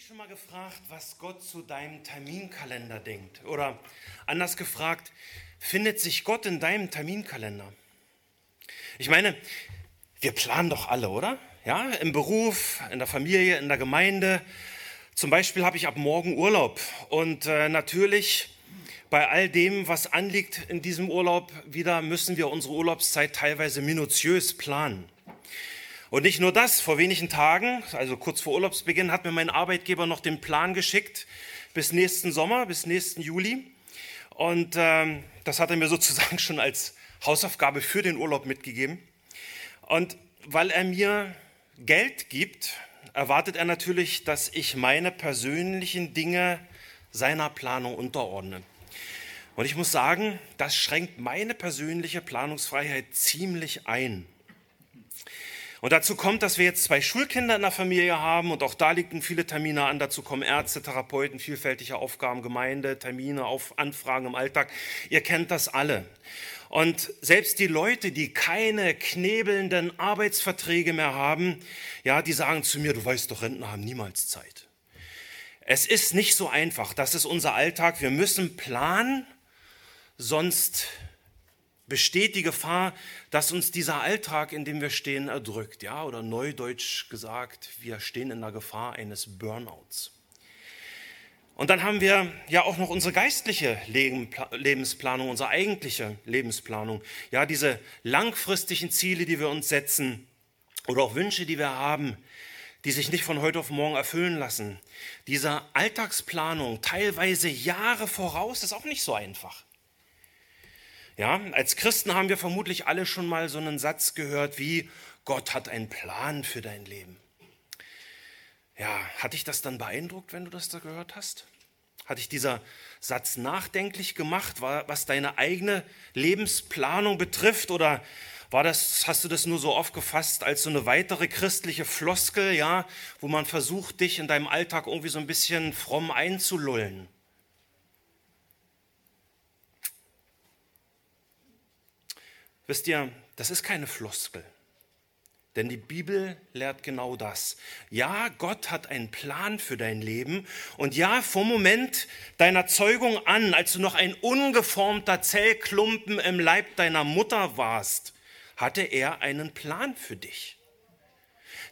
dich schon mal gefragt, was Gott zu deinem Terminkalender denkt? Oder anders gefragt, findet sich Gott in deinem Terminkalender? Ich meine, wir planen doch alle, oder? Ja, im Beruf, in der Familie, in der Gemeinde. Zum Beispiel habe ich ab morgen Urlaub und äh, natürlich bei all dem, was anliegt in diesem Urlaub, wieder müssen wir unsere Urlaubszeit teilweise minutiös planen. Und nicht nur das, vor wenigen Tagen, also kurz vor Urlaubsbeginn, hat mir mein Arbeitgeber noch den Plan geschickt bis nächsten Sommer, bis nächsten Juli. Und ähm, das hat er mir sozusagen schon als Hausaufgabe für den Urlaub mitgegeben. Und weil er mir Geld gibt, erwartet er natürlich, dass ich meine persönlichen Dinge seiner Planung unterordne. Und ich muss sagen, das schränkt meine persönliche Planungsfreiheit ziemlich ein. Und dazu kommt, dass wir jetzt zwei Schulkinder in der Familie haben und auch da liegen viele Termine an. Dazu kommen Ärzte, Therapeuten, vielfältige Aufgaben, Gemeinde, Termine, auf Anfragen im Alltag. Ihr kennt das alle. Und selbst die Leute, die keine knebelnden Arbeitsverträge mehr haben, ja, die sagen zu mir, du weißt doch, Rentner haben niemals Zeit. Es ist nicht so einfach. Das ist unser Alltag. Wir müssen planen, sonst besteht die Gefahr, dass uns dieser Alltag, in dem wir stehen, erdrückt. Ja, oder neudeutsch gesagt, wir stehen in der Gefahr eines Burnouts. Und dann haben wir ja auch noch unsere geistliche Lebensplanung, unsere eigentliche Lebensplanung. Ja, diese langfristigen Ziele, die wir uns setzen oder auch Wünsche, die wir haben, die sich nicht von heute auf morgen erfüllen lassen. Diese Alltagsplanung, teilweise Jahre voraus, ist auch nicht so einfach. Ja, als Christen haben wir vermutlich alle schon mal so einen Satz gehört wie, Gott hat einen Plan für dein Leben. Ja, hat dich das dann beeindruckt, wenn du das da gehört hast? Hat dich dieser Satz nachdenklich gemacht, was deine eigene Lebensplanung betrifft? Oder war das, hast du das nur so aufgefasst als so eine weitere christliche Floskel, ja, wo man versucht, dich in deinem Alltag irgendwie so ein bisschen fromm einzulullen? Wisst ihr, das ist keine Floskel. Denn die Bibel lehrt genau das. Ja, Gott hat einen Plan für dein Leben. Und ja, vom Moment deiner Zeugung an, als du noch ein ungeformter Zellklumpen im Leib deiner Mutter warst, hatte er einen Plan für dich.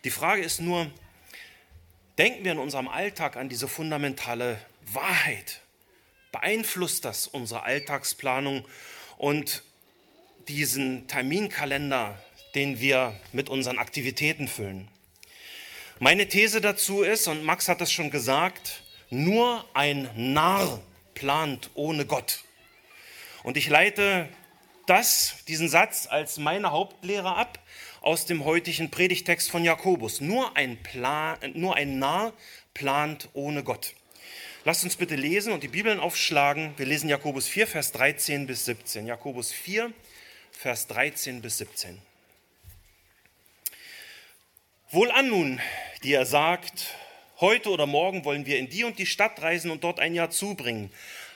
Die Frage ist nur, denken wir in unserem Alltag an diese fundamentale Wahrheit? Beeinflusst das unsere Alltagsplanung? Und diesen Terminkalender, den wir mit unseren Aktivitäten füllen. Meine These dazu ist, und Max hat es schon gesagt, nur ein Narr plant ohne Gott. Und ich leite das, diesen Satz als meine Hauptlehre ab aus dem heutigen Predigtext von Jakobus. Nur ein, Plan, nur ein Narr plant ohne Gott. Lasst uns bitte lesen und die Bibeln aufschlagen. Wir lesen Jakobus 4, Vers 13 bis 17. Jakobus 4, Vers 13 bis 17. Wohlan nun, die er sagt, heute oder morgen wollen wir in die und die Stadt reisen und dort ein Jahr zubringen,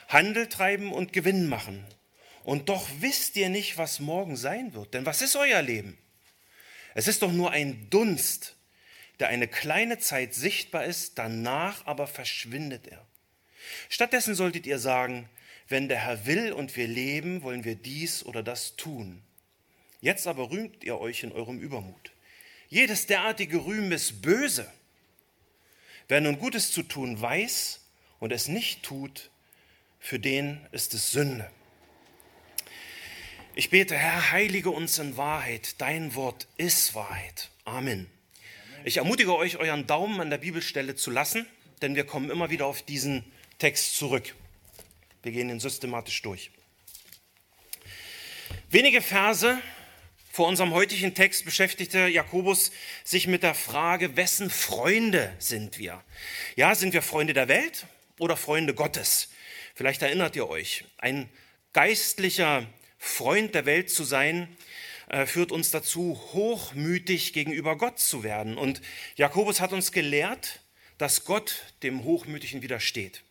Handel treiben und Gewinn machen. Und doch wisst ihr nicht, was morgen sein wird. Denn was ist euer Leben? Es ist doch nur ein Dunst, der eine kleine Zeit sichtbar ist, danach aber verschwindet er. Stattdessen solltet ihr sagen, wenn der Herr will und wir leben, wollen wir dies oder das tun. Jetzt aber rühmt ihr euch in eurem Übermut. Jedes derartige Rühmen ist böse. Wer nun Gutes zu tun weiß und es nicht tut, für den ist es Sünde. Ich bete, Herr, heilige uns in Wahrheit. Dein Wort ist Wahrheit. Amen. Ich ermutige euch, euren Daumen an der Bibelstelle zu lassen, denn wir kommen immer wieder auf diesen Text zurück. Wir gehen ihn systematisch durch. Wenige Verse vor unserem heutigen Text beschäftigte Jakobus sich mit der Frage, wessen Freunde sind wir? Ja, sind wir Freunde der Welt oder Freunde Gottes? Vielleicht erinnert ihr euch, ein geistlicher Freund der Welt zu sein, äh, führt uns dazu, hochmütig gegenüber Gott zu werden. Und Jakobus hat uns gelehrt, dass Gott dem Hochmütigen widersteht.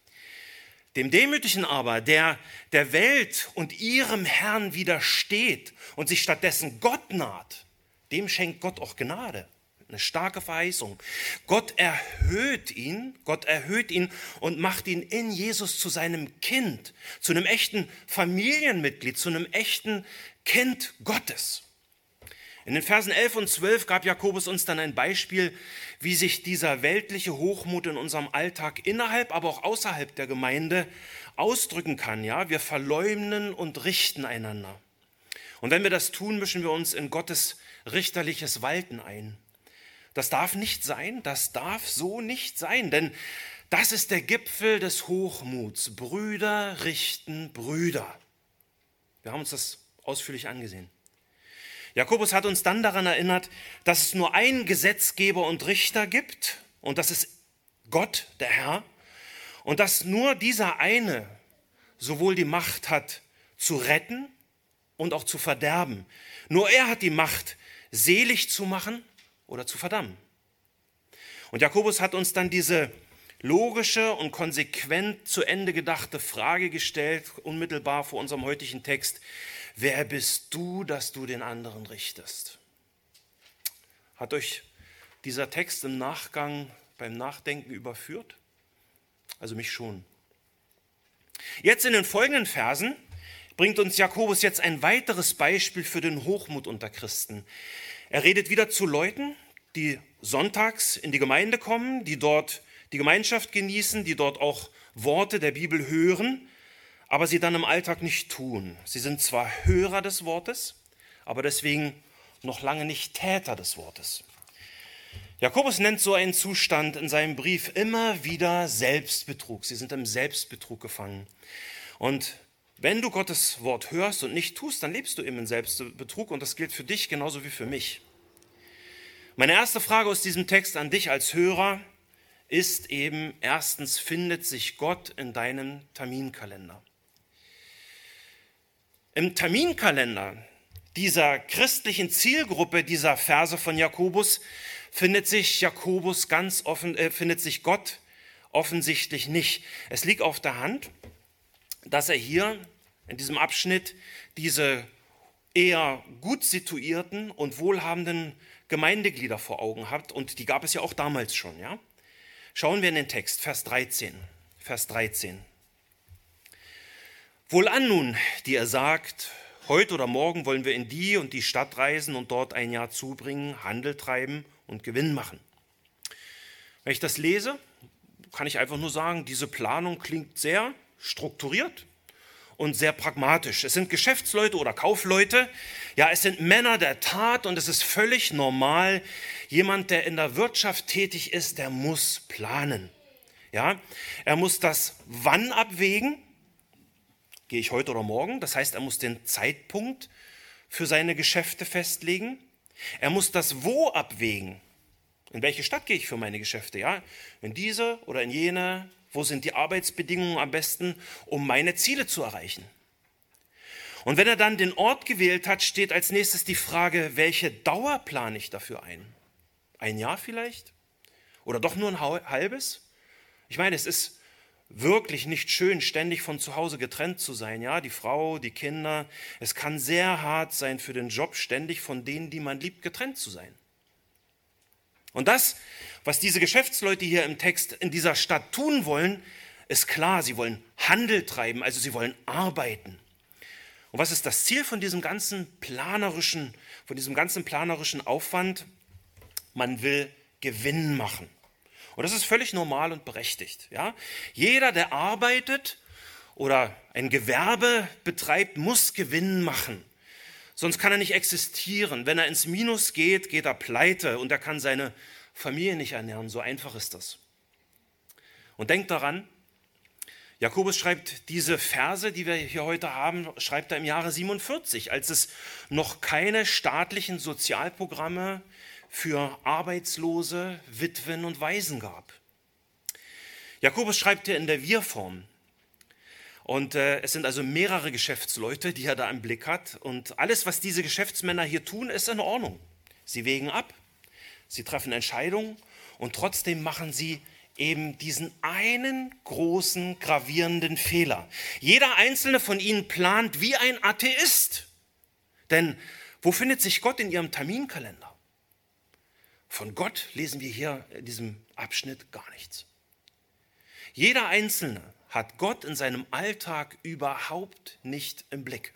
Dem Demütigen aber, der der Welt und ihrem Herrn widersteht und sich stattdessen Gott naht, dem schenkt Gott auch Gnade. eine starke Verheißung. Gott erhöht ihn, Gott erhöht ihn und macht ihn in Jesus zu seinem Kind, zu einem echten Familienmitglied, zu einem echten Kind Gottes. In den Versen 11 und 12 gab Jakobus uns dann ein Beispiel, wie sich dieser weltliche Hochmut in unserem Alltag innerhalb, aber auch außerhalb der Gemeinde ausdrücken kann. Ja, wir verleumden und richten einander. Und wenn wir das tun, mischen wir uns in Gottes richterliches Walten ein. Das darf nicht sein, das darf so nicht sein, denn das ist der Gipfel des Hochmuts. Brüder richten Brüder. Wir haben uns das ausführlich angesehen. Jakobus hat uns dann daran erinnert, dass es nur einen Gesetzgeber und Richter gibt, und das ist Gott, der Herr, und dass nur dieser eine sowohl die Macht hat, zu retten und auch zu verderben. Nur er hat die Macht, selig zu machen oder zu verdammen. Und Jakobus hat uns dann diese logische und konsequent zu Ende gedachte Frage gestellt, unmittelbar vor unserem heutigen Text. Wer bist du, dass du den anderen richtest? Hat euch dieser Text im Nachgang beim Nachdenken überführt? Also mich schon. Jetzt in den folgenden Versen bringt uns Jakobus jetzt ein weiteres Beispiel für den Hochmut unter Christen. Er redet wieder zu Leuten, die sonntags in die Gemeinde kommen, die dort die Gemeinschaft genießen, die dort auch Worte der Bibel hören, aber sie dann im Alltag nicht tun. Sie sind zwar Hörer des Wortes, aber deswegen noch lange nicht Täter des Wortes. Jakobus nennt so einen Zustand in seinem Brief immer wieder Selbstbetrug. Sie sind im Selbstbetrug gefangen. Und wenn du Gottes Wort hörst und nicht tust, dann lebst du eben in Selbstbetrug und das gilt für dich genauso wie für mich. Meine erste Frage aus diesem Text an dich als Hörer ist eben erstens, findet sich Gott in deinem Terminkalender? Im Terminkalender dieser christlichen Zielgruppe dieser Verse von Jakobus findet sich Jakobus ganz offen, äh, findet sich Gott offensichtlich nicht. Es liegt auf der Hand, dass er hier in diesem Abschnitt diese eher gut situierten und wohlhabenden Gemeindeglieder vor Augen hat und die gab es ja auch damals schon, ja? Schauen wir in den Text, Vers 13. Vers 13. Wohlan nun, die er sagt, heute oder morgen wollen wir in die und die Stadt reisen und dort ein Jahr zubringen, Handel treiben und Gewinn machen. Wenn ich das lese, kann ich einfach nur sagen, diese Planung klingt sehr strukturiert und sehr pragmatisch. Es sind Geschäftsleute oder Kaufleute, ja, es sind Männer der Tat und es ist völlig normal, jemand, der in der Wirtschaft tätig ist, der muss planen. Ja, er muss das Wann abwägen, Gehe ich heute oder morgen? Das heißt, er muss den Zeitpunkt für seine Geschäfte festlegen. Er muss das Wo abwägen. In welche Stadt gehe ich für meine Geschäfte? Ja, in diese oder in jene? Wo sind die Arbeitsbedingungen am besten, um meine Ziele zu erreichen? Und wenn er dann den Ort gewählt hat, steht als nächstes die Frage, welche Dauer plane ich dafür ein? Ein Jahr vielleicht? Oder doch nur ein halbes? Ich meine, es ist wirklich nicht schön, ständig von zu Hause getrennt zu sein. Ja, die Frau, die Kinder. Es kann sehr hart sein für den Job, ständig von denen, die man liebt, getrennt zu sein. Und das, was diese Geschäftsleute hier im Text in dieser Stadt tun wollen, ist klar. Sie wollen Handel treiben, also sie wollen arbeiten. Und was ist das Ziel von diesem ganzen planerischen, von diesem ganzen planerischen Aufwand? Man will Gewinn machen. Und das ist völlig normal und berechtigt. Ja? Jeder, der arbeitet oder ein Gewerbe betreibt, muss Gewinn machen. Sonst kann er nicht existieren. Wenn er ins Minus geht, geht er pleite und er kann seine Familie nicht ernähren. So einfach ist das. Und denkt daran, Jakobus schreibt diese Verse, die wir hier heute haben, schreibt er im Jahre 47, als es noch keine staatlichen Sozialprogramme für Arbeitslose, Witwen und Waisen gab. Jakobus schreibt hier in der Wir-Form. Und äh, es sind also mehrere Geschäftsleute, die er da im Blick hat. Und alles, was diese Geschäftsmänner hier tun, ist in Ordnung. Sie wägen ab, sie treffen Entscheidungen und trotzdem machen sie eben diesen einen großen, gravierenden Fehler. Jeder einzelne von ihnen plant wie ein Atheist. Denn wo findet sich Gott in ihrem Terminkalender? Von Gott lesen wir hier in diesem Abschnitt gar nichts. Jeder Einzelne hat Gott in seinem Alltag überhaupt nicht im Blick.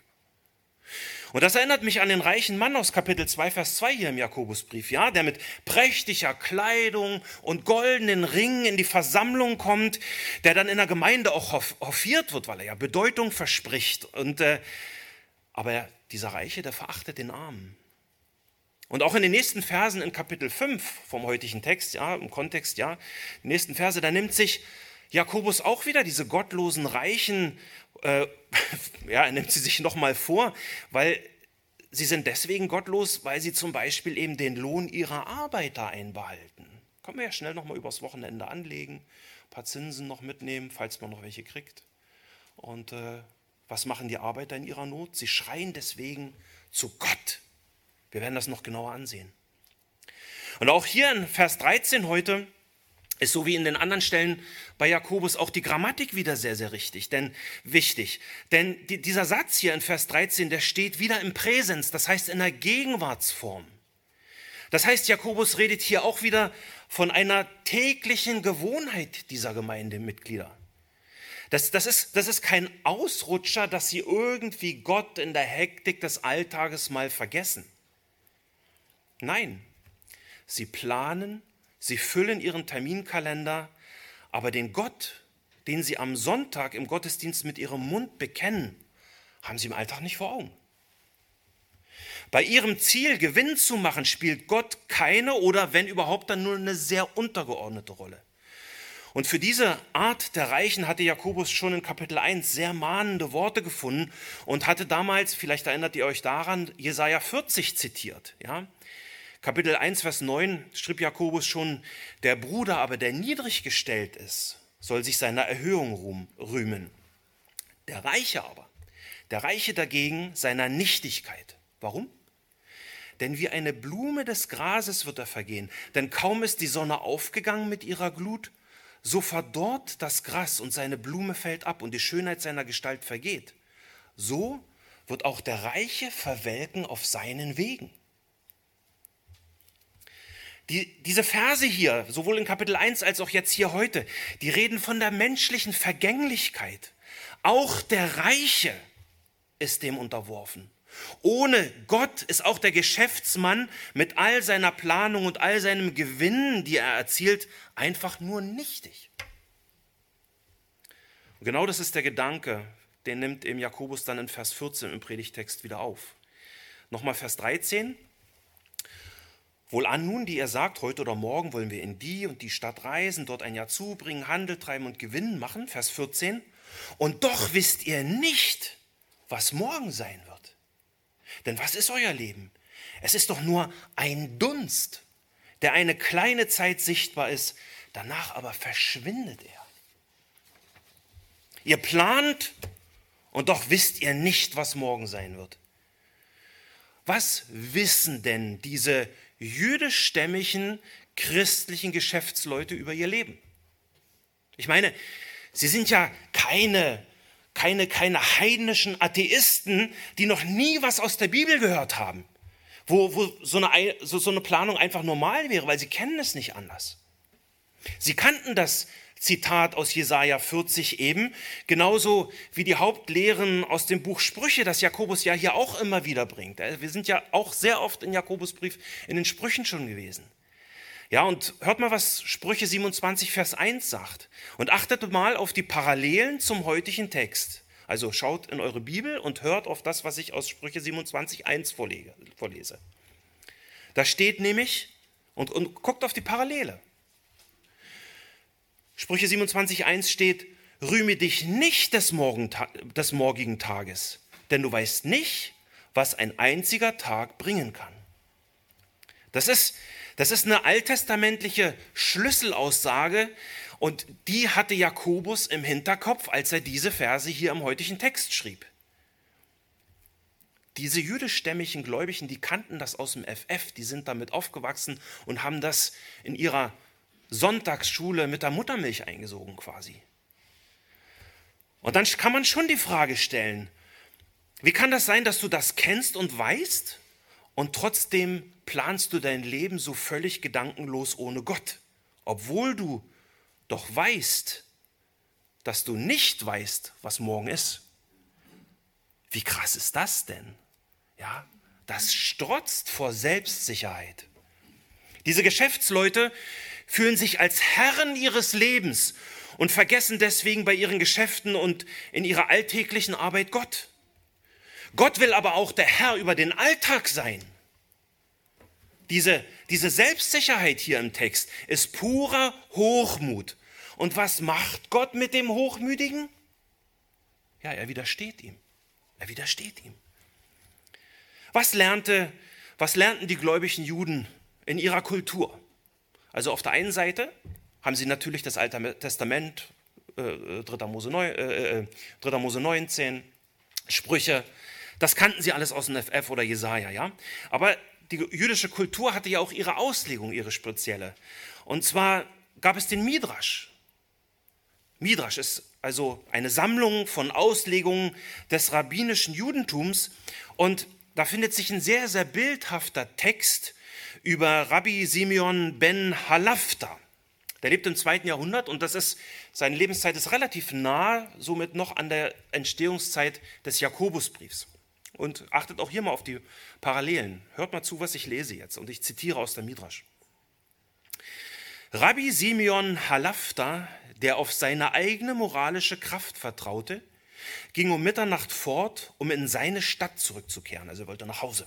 Und das erinnert mich an den reichen Mann aus Kapitel 2, Vers 2 hier im Jakobusbrief, ja, der mit prächtiger Kleidung und goldenen Ringen in die Versammlung kommt, der dann in der Gemeinde auch hoffiert wird, weil er ja Bedeutung verspricht. Und, äh, aber dieser Reiche, der verachtet den Armen. Und auch in den nächsten Versen in Kapitel 5 vom heutigen Text, ja, im Kontext, ja, die nächsten Verse, da nimmt sich Jakobus auch wieder diese gottlosen Reichen äh, ja, er nimmt sie sich nochmal vor, weil sie sind deswegen gottlos, weil sie zum Beispiel eben den Lohn ihrer Arbeiter einbehalten. Können wir ja schnell nochmal übers Wochenende anlegen, ein paar Zinsen noch mitnehmen, falls man noch welche kriegt. Und äh, was machen die Arbeiter in ihrer Not? Sie schreien deswegen zu Gott. Wir werden das noch genauer ansehen. Und auch hier in Vers 13 heute ist so wie in den anderen Stellen bei Jakobus auch die Grammatik wieder sehr, sehr richtig, denn wichtig. Denn die, dieser Satz hier in Vers 13, der steht wieder im Präsens, das heißt in der Gegenwartsform. Das heißt, Jakobus redet hier auch wieder von einer täglichen Gewohnheit dieser Gemeindemitglieder. Das, das, ist, das ist kein Ausrutscher, dass sie irgendwie Gott in der Hektik des Alltages mal vergessen. Nein, sie planen Sie füllen ihren Terminkalender, aber den Gott, den sie am Sonntag im Gottesdienst mit ihrem Mund bekennen, haben sie im Alltag nicht vor Augen. Bei ihrem Ziel, Gewinn zu machen, spielt Gott keine oder wenn überhaupt dann nur eine sehr untergeordnete Rolle. Und für diese Art der Reichen hatte Jakobus schon in Kapitel 1 sehr mahnende Worte gefunden und hatte damals, vielleicht erinnert ihr euch daran, Jesaja 40 zitiert. Ja? Kapitel 1, Vers 9 schrieb Jakobus schon, der Bruder aber, der niedrig gestellt ist, soll sich seiner Erhöhung rühmen. Der Reiche aber, der Reiche dagegen seiner Nichtigkeit. Warum? Denn wie eine Blume des Grases wird er vergehen, denn kaum ist die Sonne aufgegangen mit ihrer Glut, so verdorrt das Gras und seine Blume fällt ab und die Schönheit seiner Gestalt vergeht. So wird auch der Reiche verwelken auf seinen Wegen. Die, diese Verse hier, sowohl in Kapitel 1 als auch jetzt hier heute, die reden von der menschlichen Vergänglichkeit. Auch der Reiche ist dem unterworfen. Ohne Gott ist auch der Geschäftsmann mit all seiner Planung und all seinem Gewinn, die er erzielt, einfach nur nichtig. Und genau das ist der Gedanke, den nimmt eben Jakobus dann in Vers 14 im Predigtext wieder auf. Nochmal Vers 13. Wohlan nun, die ihr sagt, heute oder morgen wollen wir in die und die Stadt reisen, dort ein Jahr zubringen, Handel treiben und Gewinn machen, Vers 14. Und doch wisst ihr nicht, was morgen sein wird. Denn was ist euer Leben? Es ist doch nur ein Dunst, der eine kleine Zeit sichtbar ist, danach aber verschwindet er. Ihr plant und doch wisst ihr nicht, was morgen sein wird. Was wissen denn diese jüdischstämmigen christlichen Geschäftsleute über ihr Leben. Ich meine, sie sind ja keine, keine, keine heidnischen Atheisten, die noch nie was aus der Bibel gehört haben, wo, wo so, eine, so, so eine Planung einfach normal wäre, weil sie kennen es nicht anders. Sie kannten das Zitat aus Jesaja 40 eben, genauso wie die Hauptlehren aus dem Buch Sprüche, das Jakobus ja hier auch immer wieder bringt. Äh, wir sind ja auch sehr oft in Jakobusbrief in den Sprüchen schon gewesen. Ja, und hört mal, was Sprüche 27, Vers 1 sagt. Und achtet mal auf die Parallelen zum heutigen Text. Also schaut in eure Bibel und hört auf das, was ich aus Sprüche 27, 1 vorlege, vorlese. Da steht nämlich, und, und guckt auf die Parallele. Sprüche 27.1 steht, rühme dich nicht des, des morgigen Tages, denn du weißt nicht, was ein einziger Tag bringen kann. Das ist, das ist eine alttestamentliche Schlüsselaussage und die hatte Jakobus im Hinterkopf, als er diese Verse hier im heutigen Text schrieb. Diese jüdischstämmigen Gläubigen, die kannten das aus dem FF, die sind damit aufgewachsen und haben das in ihrer Sonntagsschule mit der Muttermilch eingesogen quasi. Und dann kann man schon die Frage stellen, wie kann das sein, dass du das kennst und weißt und trotzdem planst du dein Leben so völlig gedankenlos ohne Gott, obwohl du doch weißt, dass du nicht weißt, was morgen ist. Wie krass ist das denn? Ja, das strotzt vor Selbstsicherheit. Diese Geschäftsleute fühlen sich als Herren ihres Lebens und vergessen deswegen bei ihren Geschäften und in ihrer alltäglichen Arbeit Gott. Gott will aber auch der Herr über den Alltag sein. Diese, diese Selbstsicherheit hier im Text ist purer Hochmut. Und was macht Gott mit dem Hochmütigen? Ja, er widersteht ihm. Er widersteht ihm. Was, lernte, was lernten die gläubigen Juden in ihrer Kultur? Also auf der einen Seite haben sie natürlich das Alte Testament, äh, 3. Mose, 9, äh, 3. Mose 19, Sprüche, das kannten sie alles aus dem FF oder Jesaja, ja. Aber die jüdische Kultur hatte ja auch ihre Auslegung, ihre spezielle. Und zwar gab es den Midrasch. Midrasch ist also eine Sammlung von Auslegungen des rabbinischen Judentums. Und da findet sich ein sehr, sehr bildhafter Text über Rabbi Simeon ben Halafta. Der lebt im zweiten Jahrhundert und das ist, seine Lebenszeit ist relativ nah, somit noch an der Entstehungszeit des Jakobusbriefs. Und achtet auch hier mal auf die Parallelen. Hört mal zu, was ich lese jetzt. Und ich zitiere aus der Midrasch. Rabbi Simeon Halafta, der auf seine eigene moralische Kraft vertraute, ging um Mitternacht fort, um in seine Stadt zurückzukehren. Also er wollte nach Hause.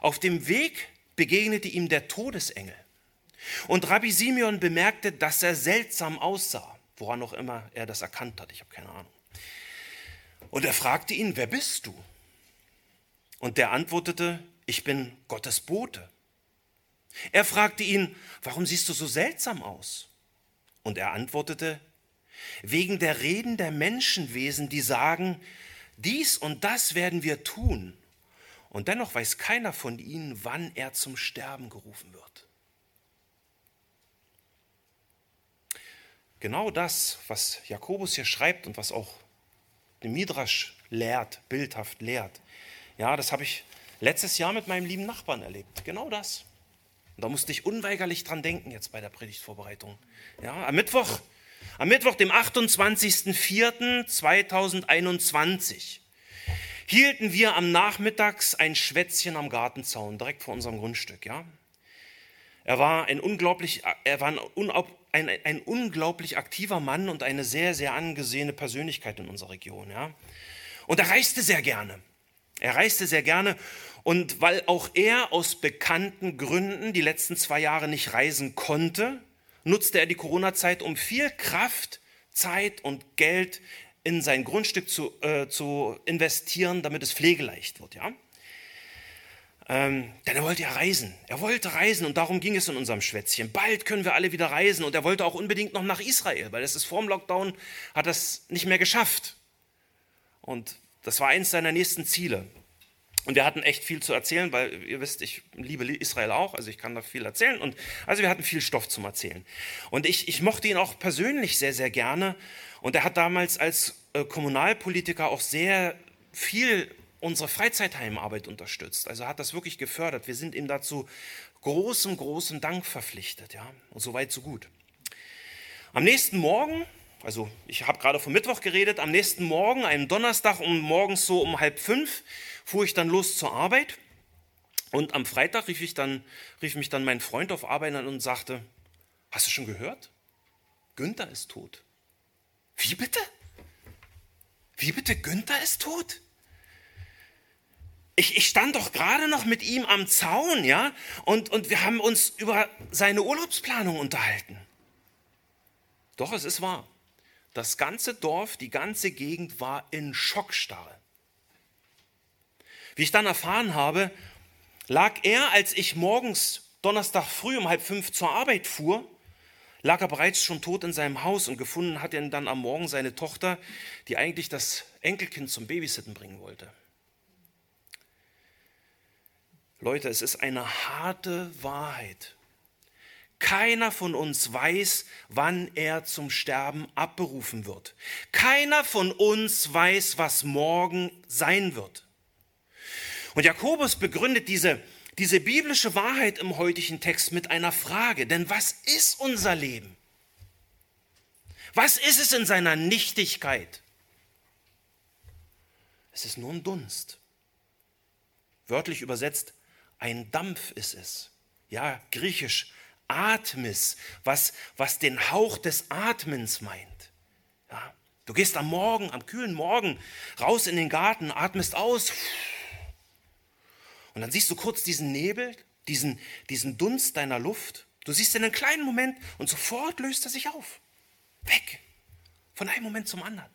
Auf dem Weg begegnete ihm der Todesengel. Und Rabbi Simeon bemerkte, dass er seltsam aussah, woran auch immer er das erkannt hat. Ich habe keine Ahnung. Und er fragte ihn, wer bist du? Und der antwortete, ich bin Gottes Bote. Er fragte ihn, warum siehst du so seltsam aus? Und er antwortete, wegen der Reden der Menschenwesen, die sagen, dies und das werden wir tun. Und dennoch weiß keiner von ihnen, wann er zum Sterben gerufen wird. Genau das, was Jakobus hier schreibt und was auch der Midrasch lehrt, bildhaft lehrt, ja, das habe ich letztes Jahr mit meinem lieben Nachbarn erlebt. Genau das. Und da musste ich unweigerlich dran denken jetzt bei der Predigtvorbereitung. Ja, am Mittwoch am Mittwoch, dem 28.04.2021, hielten wir am Nachmittags ein Schwätzchen am Gartenzaun, direkt vor unserem Grundstück. Ja? Er war, ein unglaublich, er war ein, ein, ein, unglaublich aktiver Mann und eine sehr, sehr angesehene Persönlichkeit in unserer Region. Ja? Und er reiste sehr gerne. Er reiste sehr gerne und weil auch er aus bekannten Gründen die letzten zwei Jahre nicht reisen konnte, nutzte er die Corona-Zeit, um viel Kraft, Zeit und Geld in sein Grundstück zu, äh, zu investieren, damit es pflegeleicht wird. Ja? Ähm, denn er wollte ja reisen. Er wollte reisen und darum ging es in unserem Schwätzchen. Bald können wir alle wieder reisen und er wollte auch unbedingt noch nach Israel, weil das ist vor dem Lockdown, hat das nicht mehr geschafft. Und das war eins seiner nächsten Ziele. Und wir hatten echt viel zu erzählen, weil ihr wisst, ich liebe Israel auch, also ich kann da viel erzählen. Und also wir hatten viel Stoff zum Erzählen. Und ich, ich mochte ihn auch persönlich sehr, sehr gerne. Und er hat damals als Kommunalpolitiker auch sehr viel unsere Freizeitheimarbeit unterstützt. Also hat das wirklich gefördert. Wir sind ihm dazu großem, großem Dank verpflichtet. Ja? Und so weit, so gut. Am nächsten Morgen, also ich habe gerade vom Mittwoch geredet, am nächsten Morgen, einem Donnerstag um morgens so um halb fünf, fuhr ich dann los zur Arbeit und am Freitag rief, ich dann, rief mich dann mein Freund auf Arbeit an und sagte, hast du schon gehört? Günther ist tot. Wie bitte? Wie bitte, Günther ist tot? Ich, ich, stand doch gerade noch mit ihm am Zaun, ja, und, und wir haben uns über seine Urlaubsplanung unterhalten. Doch, es ist wahr. Das ganze Dorf, die ganze Gegend war in Schockstarre. Wie ich dann erfahren habe, lag er, als ich morgens Donnerstag früh um halb fünf zur Arbeit fuhr, lag er bereits schon tot in seinem Haus und gefunden hat ihn dann am Morgen seine Tochter, die eigentlich das Enkelkind zum Babysitten bringen wollte. Leute, es ist eine harte Wahrheit. Keiner von uns weiß, wann er zum Sterben abberufen wird. Keiner von uns weiß, was morgen sein wird. Und Jakobus begründet diese, diese biblische Wahrheit im heutigen Text mit einer Frage. Denn was ist unser Leben? Was ist es in seiner Nichtigkeit? Es ist nur ein Dunst. Wörtlich übersetzt, ein Dampf ist es. Ja, griechisch Atmis, was, was den Hauch des Atmens meint. Ja, du gehst am Morgen, am kühlen Morgen raus in den Garten, atmest aus. Und dann siehst du kurz diesen Nebel, diesen, diesen Dunst deiner Luft. Du siehst ihn einen kleinen Moment und sofort löst er sich auf. Weg. Von einem Moment zum anderen.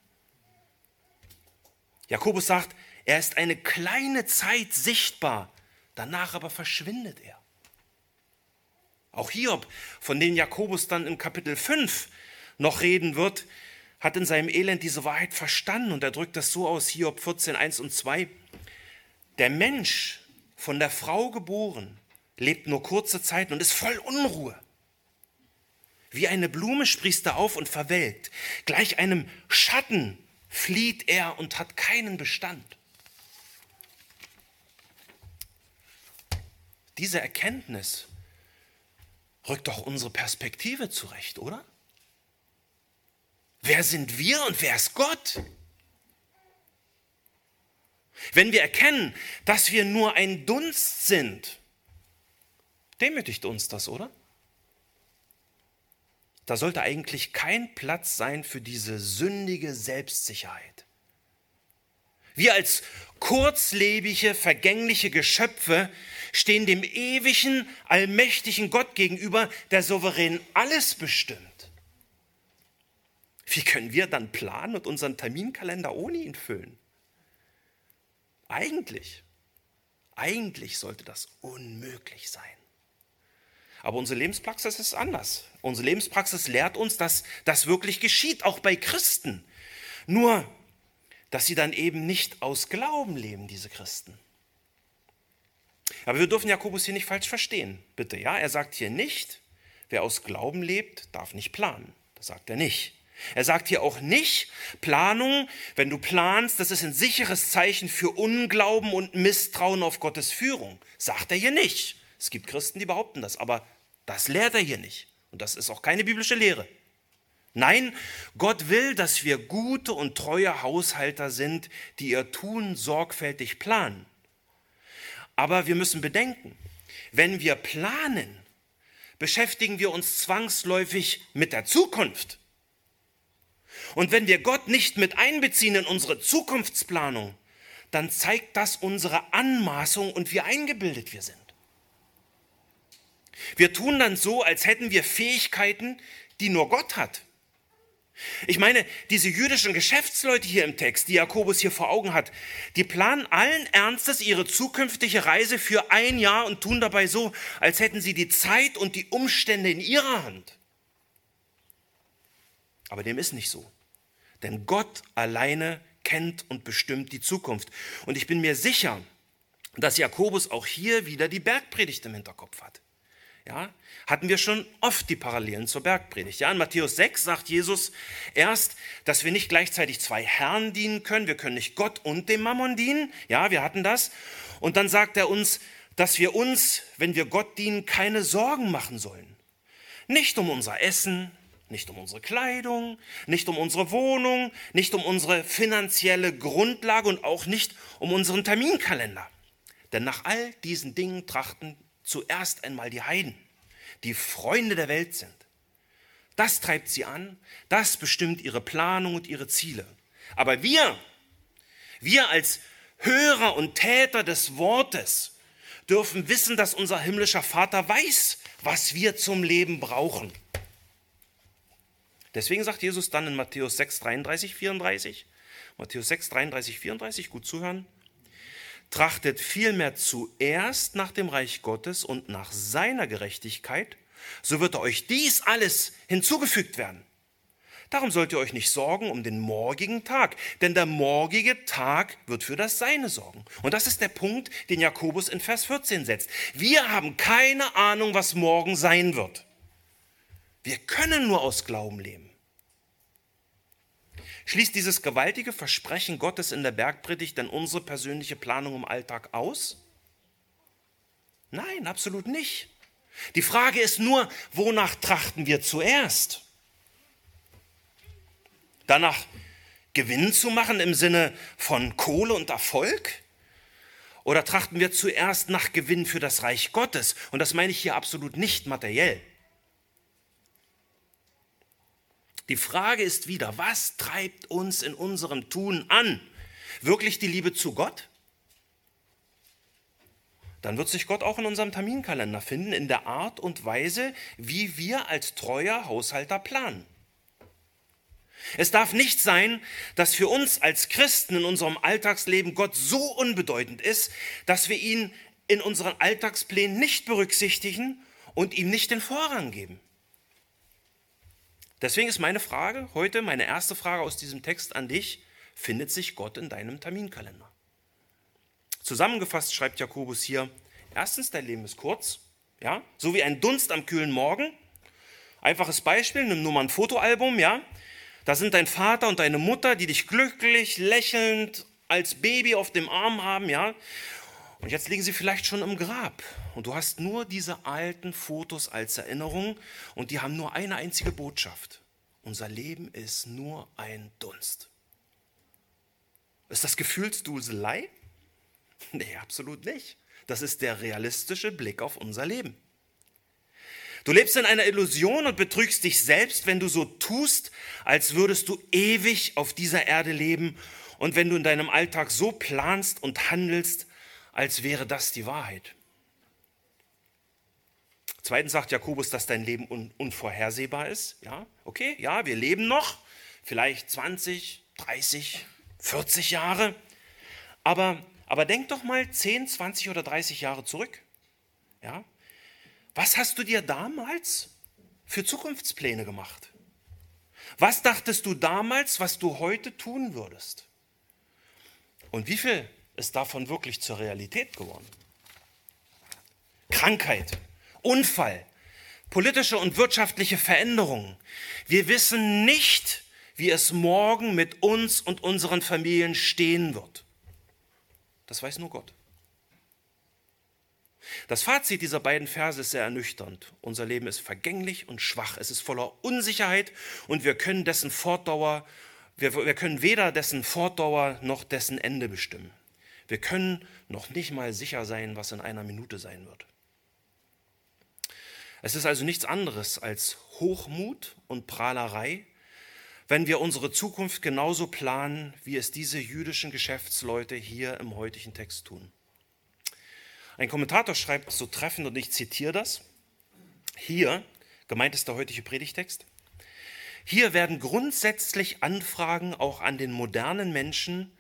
Jakobus sagt, er ist eine kleine Zeit sichtbar, danach aber verschwindet er. Auch Hiob, von dem Jakobus dann im Kapitel 5 noch reden wird, hat in seinem Elend diese Wahrheit verstanden und er drückt das so aus, Hiob 14, 1 und 2. Der Mensch, von der Frau geboren, lebt nur kurze Zeit und ist voll Unruhe. Wie eine Blume sprießt er auf und verwelkt. Gleich einem Schatten flieht er und hat keinen Bestand. Diese Erkenntnis rückt doch unsere Perspektive zurecht, oder? Wer sind wir und wer ist Gott? Wenn wir erkennen, dass wir nur ein Dunst sind, demütigt uns das, oder? Da sollte eigentlich kein Platz sein für diese sündige Selbstsicherheit. Wir als kurzlebige, vergängliche Geschöpfe stehen dem ewigen, allmächtigen Gott gegenüber, der souverän alles bestimmt. Wie können wir dann planen und unseren Terminkalender ohne ihn füllen? Eigentlich, eigentlich sollte das unmöglich sein. Aber unsere Lebenspraxis ist anders. Unsere Lebenspraxis lehrt uns, dass das wirklich geschieht, auch bei Christen. Nur, dass sie dann eben nicht aus Glauben leben, diese Christen. Aber wir dürfen Jakobus hier nicht falsch verstehen, bitte. Ja, er sagt hier nicht, wer aus Glauben lebt, darf nicht planen. Das sagt er nicht. Er sagt hier auch nicht, Planung, wenn du planst, das ist ein sicheres Zeichen für Unglauben und Misstrauen auf Gottes Führung. Sagt er hier nicht. Es gibt Christen, die behaupten das, aber das lehrt er hier nicht. Und das ist auch keine biblische Lehre. Nein, Gott will, dass wir gute und treue Haushalter sind, die ihr Tun sorgfältig planen. Aber wir müssen bedenken, wenn wir planen, beschäftigen wir uns zwangsläufig mit der Zukunft. Und wenn wir Gott nicht mit einbeziehen in unsere Zukunftsplanung, dann zeigt das unsere Anmaßung und wie eingebildet wir sind. Wir tun dann so, als hätten wir Fähigkeiten, die nur Gott hat. Ich meine, diese jüdischen Geschäftsleute hier im Text, die Jakobus hier vor Augen hat, die planen allen Ernstes ihre zukünftige Reise für ein Jahr und tun dabei so, als hätten sie die Zeit und die Umstände in ihrer Hand. Aber dem ist nicht so. Denn Gott alleine kennt und bestimmt die Zukunft. Und ich bin mir sicher, dass Jakobus auch hier wieder die Bergpredigt im Hinterkopf hat. Ja, hatten wir schon oft die Parallelen zur Bergpredigt. Ja, in Matthäus 6 sagt Jesus erst, dass wir nicht gleichzeitig zwei Herren dienen können. Wir können nicht Gott und dem Mammon dienen. Ja, wir hatten das. Und dann sagt er uns, dass wir uns, wenn wir Gott dienen, keine Sorgen machen sollen. Nicht um unser Essen, nicht um unsere Kleidung, nicht um unsere Wohnung, nicht um unsere finanzielle Grundlage und auch nicht um unseren Terminkalender. Denn nach all diesen Dingen trachten zuerst einmal die Heiden, die Freunde der Welt sind. Das treibt sie an, das bestimmt ihre Planung und ihre Ziele. Aber wir, wir als Hörer und Täter des Wortes, dürfen wissen, dass unser himmlischer Vater weiß, was wir zum Leben brauchen. Deswegen sagt Jesus dann in Matthäus 6, 33, 34, Matthäus 6, 33, 34, gut zuhören, Trachtet vielmehr zuerst nach dem Reich Gottes und nach seiner Gerechtigkeit, so wird euch dies alles hinzugefügt werden. Darum sollt ihr euch nicht sorgen um den morgigen Tag, denn der morgige Tag wird für das Seine sorgen. Und das ist der Punkt, den Jakobus in Vers 14 setzt. Wir haben keine Ahnung, was morgen sein wird. Wir können nur aus Glauben leben. Schließt dieses gewaltige Versprechen Gottes in der Bergpredigt denn unsere persönliche Planung im Alltag aus? Nein, absolut nicht. Die Frage ist nur, wonach trachten wir zuerst? Danach Gewinn zu machen im Sinne von Kohle und Erfolg? Oder trachten wir zuerst nach Gewinn für das Reich Gottes? Und das meine ich hier absolut nicht materiell. Die Frage ist wieder, was treibt uns in unserem Tun an? Wirklich die Liebe zu Gott? Dann wird sich Gott auch in unserem Terminkalender finden, in der Art und Weise, wie wir als treuer Haushalter planen. Es darf nicht sein, dass für uns als Christen in unserem Alltagsleben Gott so unbedeutend ist, dass wir ihn in unseren Alltagsplänen nicht berücksichtigen und ihm nicht den Vorrang geben. Deswegen ist meine Frage heute, meine erste Frage aus diesem Text an dich, findet sich Gott in deinem Terminkalender? Zusammengefasst schreibt Jakobus hier, erstens, dein Leben ist kurz, ja, so wie ein Dunst am kühlen Morgen. Einfaches Beispiel, nimm nur mal ein Fotoalbum, ja, da sind dein Vater und deine Mutter, die dich glücklich, lächelnd als Baby auf dem Arm haben, ja. Und jetzt liegen sie vielleicht schon im Grab. Und du hast nur diese alten Fotos als Erinnerung und die haben nur eine einzige Botschaft. Unser Leben ist nur ein Dunst. Ist das Gefühlsduselei? Nee, absolut nicht. Das ist der realistische Blick auf unser Leben. Du lebst in einer Illusion und betrügst dich selbst, wenn du so tust, als würdest du ewig auf dieser Erde leben und wenn du in deinem Alltag so planst und handelst, als wäre das die Wahrheit. Zweitens sagt Jakobus, dass dein Leben un unvorhersehbar ist. Ja, okay, ja, wir leben noch, vielleicht 20, 30, 40 Jahre. Aber, aber denk doch mal 10, 20 oder 30 Jahre zurück. Ja, was hast du dir damals für Zukunftspläne gemacht? Was dachtest du damals, was du heute tun würdest? Und wie viel ist davon wirklich zur Realität geworden? Krankheit, Unfall, politische und wirtschaftliche Veränderungen. Wir wissen nicht, wie es morgen mit uns und unseren Familien stehen wird. Das weiß nur Gott. Das Fazit dieser beiden Verse ist sehr ernüchternd. Unser Leben ist vergänglich und schwach. Es ist voller Unsicherheit und wir können dessen Fortdauer, wir, wir können weder dessen Fortdauer noch dessen Ende bestimmen. Wir können noch nicht mal sicher sein, was in einer Minute sein wird. Es ist also nichts anderes als Hochmut und Prahlerei, wenn wir unsere Zukunft genauso planen, wie es diese jüdischen Geschäftsleute hier im heutigen Text tun. Ein Kommentator schreibt so treffend, und ich zitiere das, hier, gemeint ist der heutige Predigtext, hier werden grundsätzlich Anfragen auch an den modernen Menschen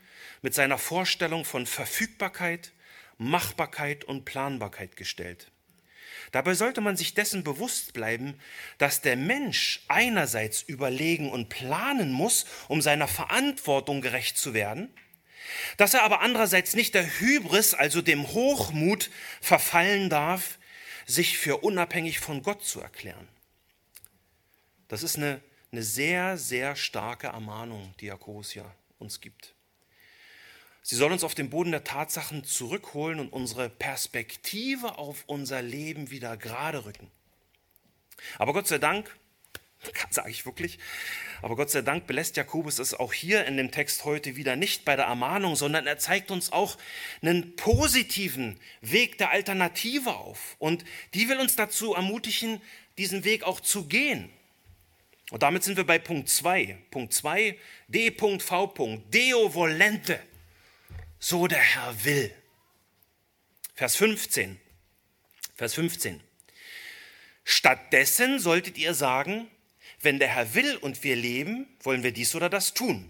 mit seiner Vorstellung von Verfügbarkeit, Machbarkeit und Planbarkeit gestellt. Dabei sollte man sich dessen bewusst bleiben, dass der Mensch einerseits überlegen und planen muss, um seiner Verantwortung gerecht zu werden, dass er aber andererseits nicht der Hybris, also dem Hochmut, verfallen darf, sich für unabhängig von Gott zu erklären. Das ist eine, eine sehr, sehr starke Ermahnung, die hier uns gibt. Sie soll uns auf den Boden der Tatsachen zurückholen und unsere Perspektive auf unser Leben wieder gerade rücken. Aber Gott sei Dank, sage ich wirklich, aber Gott sei Dank belässt Jakobus es auch hier in dem Text heute wieder nicht bei der Ermahnung, sondern er zeigt uns auch einen positiven Weg der Alternative auf. Und die will uns dazu ermutigen, diesen Weg auch zu gehen. Und damit sind wir bei Punkt 2. Punkt 2, D.V. Deo volente. So der Herr will. Vers 15. Vers 15. Stattdessen solltet ihr sagen, wenn der Herr will und wir leben, wollen wir dies oder das tun.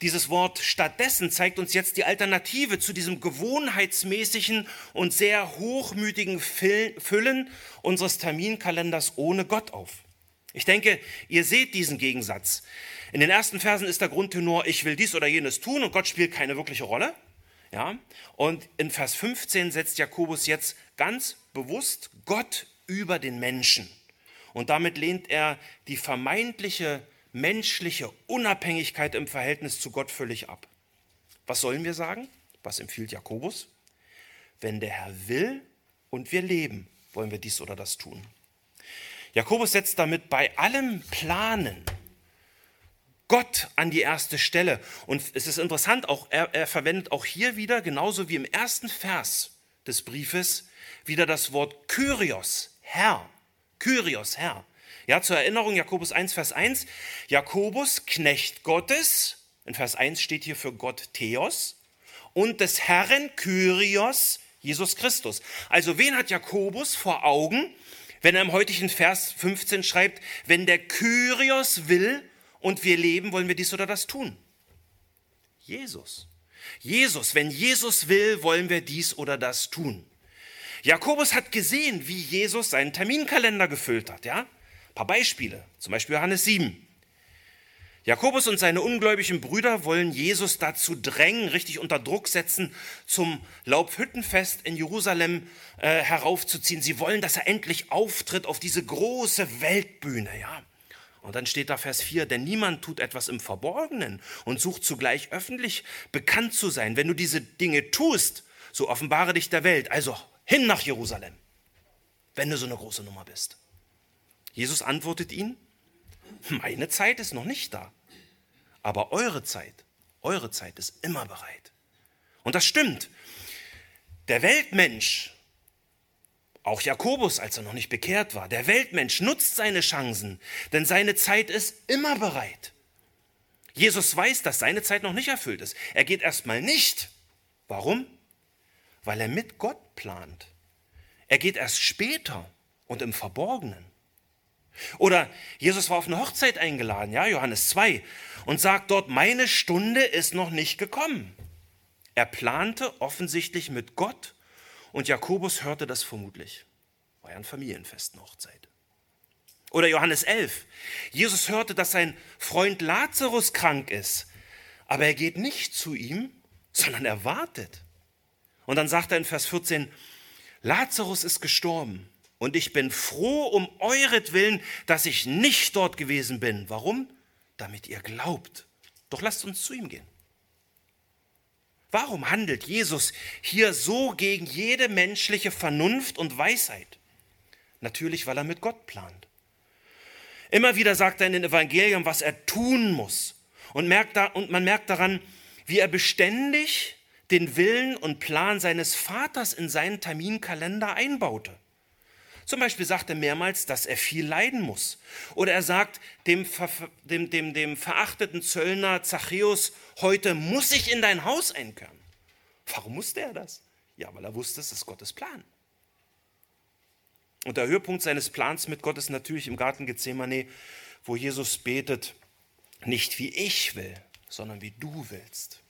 Dieses Wort stattdessen zeigt uns jetzt die Alternative zu diesem gewohnheitsmäßigen und sehr hochmütigen Füllen unseres Terminkalenders ohne Gott auf. Ich denke, ihr seht diesen Gegensatz. In den ersten Versen ist der Grundtenor, ich will dies oder jenes tun und Gott spielt keine wirkliche Rolle. Ja? Und in Vers 15 setzt Jakobus jetzt ganz bewusst Gott über den Menschen. Und damit lehnt er die vermeintliche menschliche Unabhängigkeit im Verhältnis zu Gott völlig ab. Was sollen wir sagen? Was empfiehlt Jakobus? Wenn der Herr will, und wir leben, wollen wir dies oder das tun. Jakobus setzt damit bei allem Planen Gott an die erste Stelle. Und es ist interessant, auch, er, er verwendet auch hier wieder, genauso wie im ersten Vers des Briefes, wieder das Wort Kyrios, Herr. Kyrios, Herr. Ja, zur Erinnerung, Jakobus 1, Vers 1. Jakobus, Knecht Gottes, in Vers 1 steht hier für Gott Theos, und des Herrn Kyrios, Jesus Christus. Also wen hat Jakobus vor Augen, wenn er im heutigen Vers 15 schreibt, wenn der Kyrios will und wir leben, wollen wir dies oder das tun? Jesus. Jesus, wenn Jesus will, wollen wir dies oder das tun. Jakobus hat gesehen, wie Jesus seinen Terminkalender gefüllt hat. Ja? Ein paar Beispiele, zum Beispiel Johannes 7. Jakobus und seine ungläubigen Brüder wollen Jesus dazu drängen, richtig unter Druck setzen, zum Laubhüttenfest in Jerusalem äh, heraufzuziehen. Sie wollen, dass er endlich auftritt auf diese große Weltbühne. Ja? Und dann steht da Vers 4, denn niemand tut etwas im Verborgenen und sucht zugleich öffentlich bekannt zu sein. Wenn du diese Dinge tust, so offenbare dich der Welt. Also hin nach Jerusalem, wenn du so eine große Nummer bist. Jesus antwortet ihnen, meine Zeit ist noch nicht da, aber eure Zeit, eure Zeit ist immer bereit. Und das stimmt. Der Weltmensch, auch Jakobus, als er noch nicht bekehrt war, der Weltmensch nutzt seine Chancen, denn seine Zeit ist immer bereit. Jesus weiß, dass seine Zeit noch nicht erfüllt ist. Er geht erstmal nicht. Warum? Weil er mit Gott plant. Er geht erst später und im Verborgenen. Oder Jesus war auf eine Hochzeit eingeladen, ja, Johannes 2, und sagt dort, meine Stunde ist noch nicht gekommen. Er plante offensichtlich mit Gott und Jakobus hörte das vermutlich. War ja ein Familienfest, eine Hochzeit. Oder Johannes 11. Jesus hörte, dass sein Freund Lazarus krank ist, aber er geht nicht zu ihm, sondern er wartet. Und dann sagt er in Vers 14, Lazarus ist gestorben und ich bin froh um euretwillen, dass ich nicht dort gewesen bin. Warum? Damit ihr glaubt. Doch lasst uns zu ihm gehen. Warum handelt Jesus hier so gegen jede menschliche Vernunft und Weisheit? Natürlich, weil er mit Gott plant. Immer wieder sagt er in den Evangelien, was er tun muss. Und, merkt da, und man merkt daran, wie er beständig den Willen und Plan seines Vaters in seinen Terminkalender einbaute. Zum Beispiel sagt er mehrmals, dass er viel leiden muss. Oder er sagt dem, dem, dem, dem verachteten Zöllner Zachäus, heute muss ich in dein Haus einkehren. Warum musste er das? Ja, weil er wusste, es ist Gottes Plan. Und der Höhepunkt seines Plans mit Gott ist natürlich im Garten Gethsemane, wo Jesus betet, nicht wie ich will, sondern wie du willst.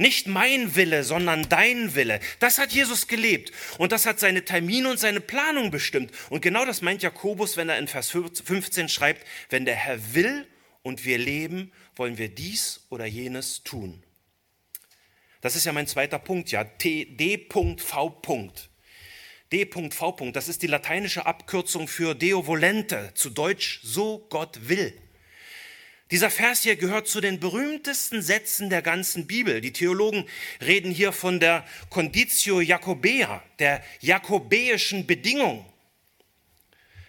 Nicht mein Wille, sondern dein Wille. Das hat Jesus gelebt und das hat seine Termine und seine Planung bestimmt. Und genau das meint Jakobus, wenn er in Vers 15 schreibt, wenn der Herr will und wir leben, wollen wir dies oder jenes tun. Das ist ja mein zweiter Punkt, ja, D.V. D.V. Das ist die lateinische Abkürzung für Deo volente, zu Deutsch so Gott will. Dieser Vers hier gehört zu den berühmtesten Sätzen der ganzen Bibel. Die Theologen reden hier von der Conditio Jacobea, der jakobäischen Bedingung.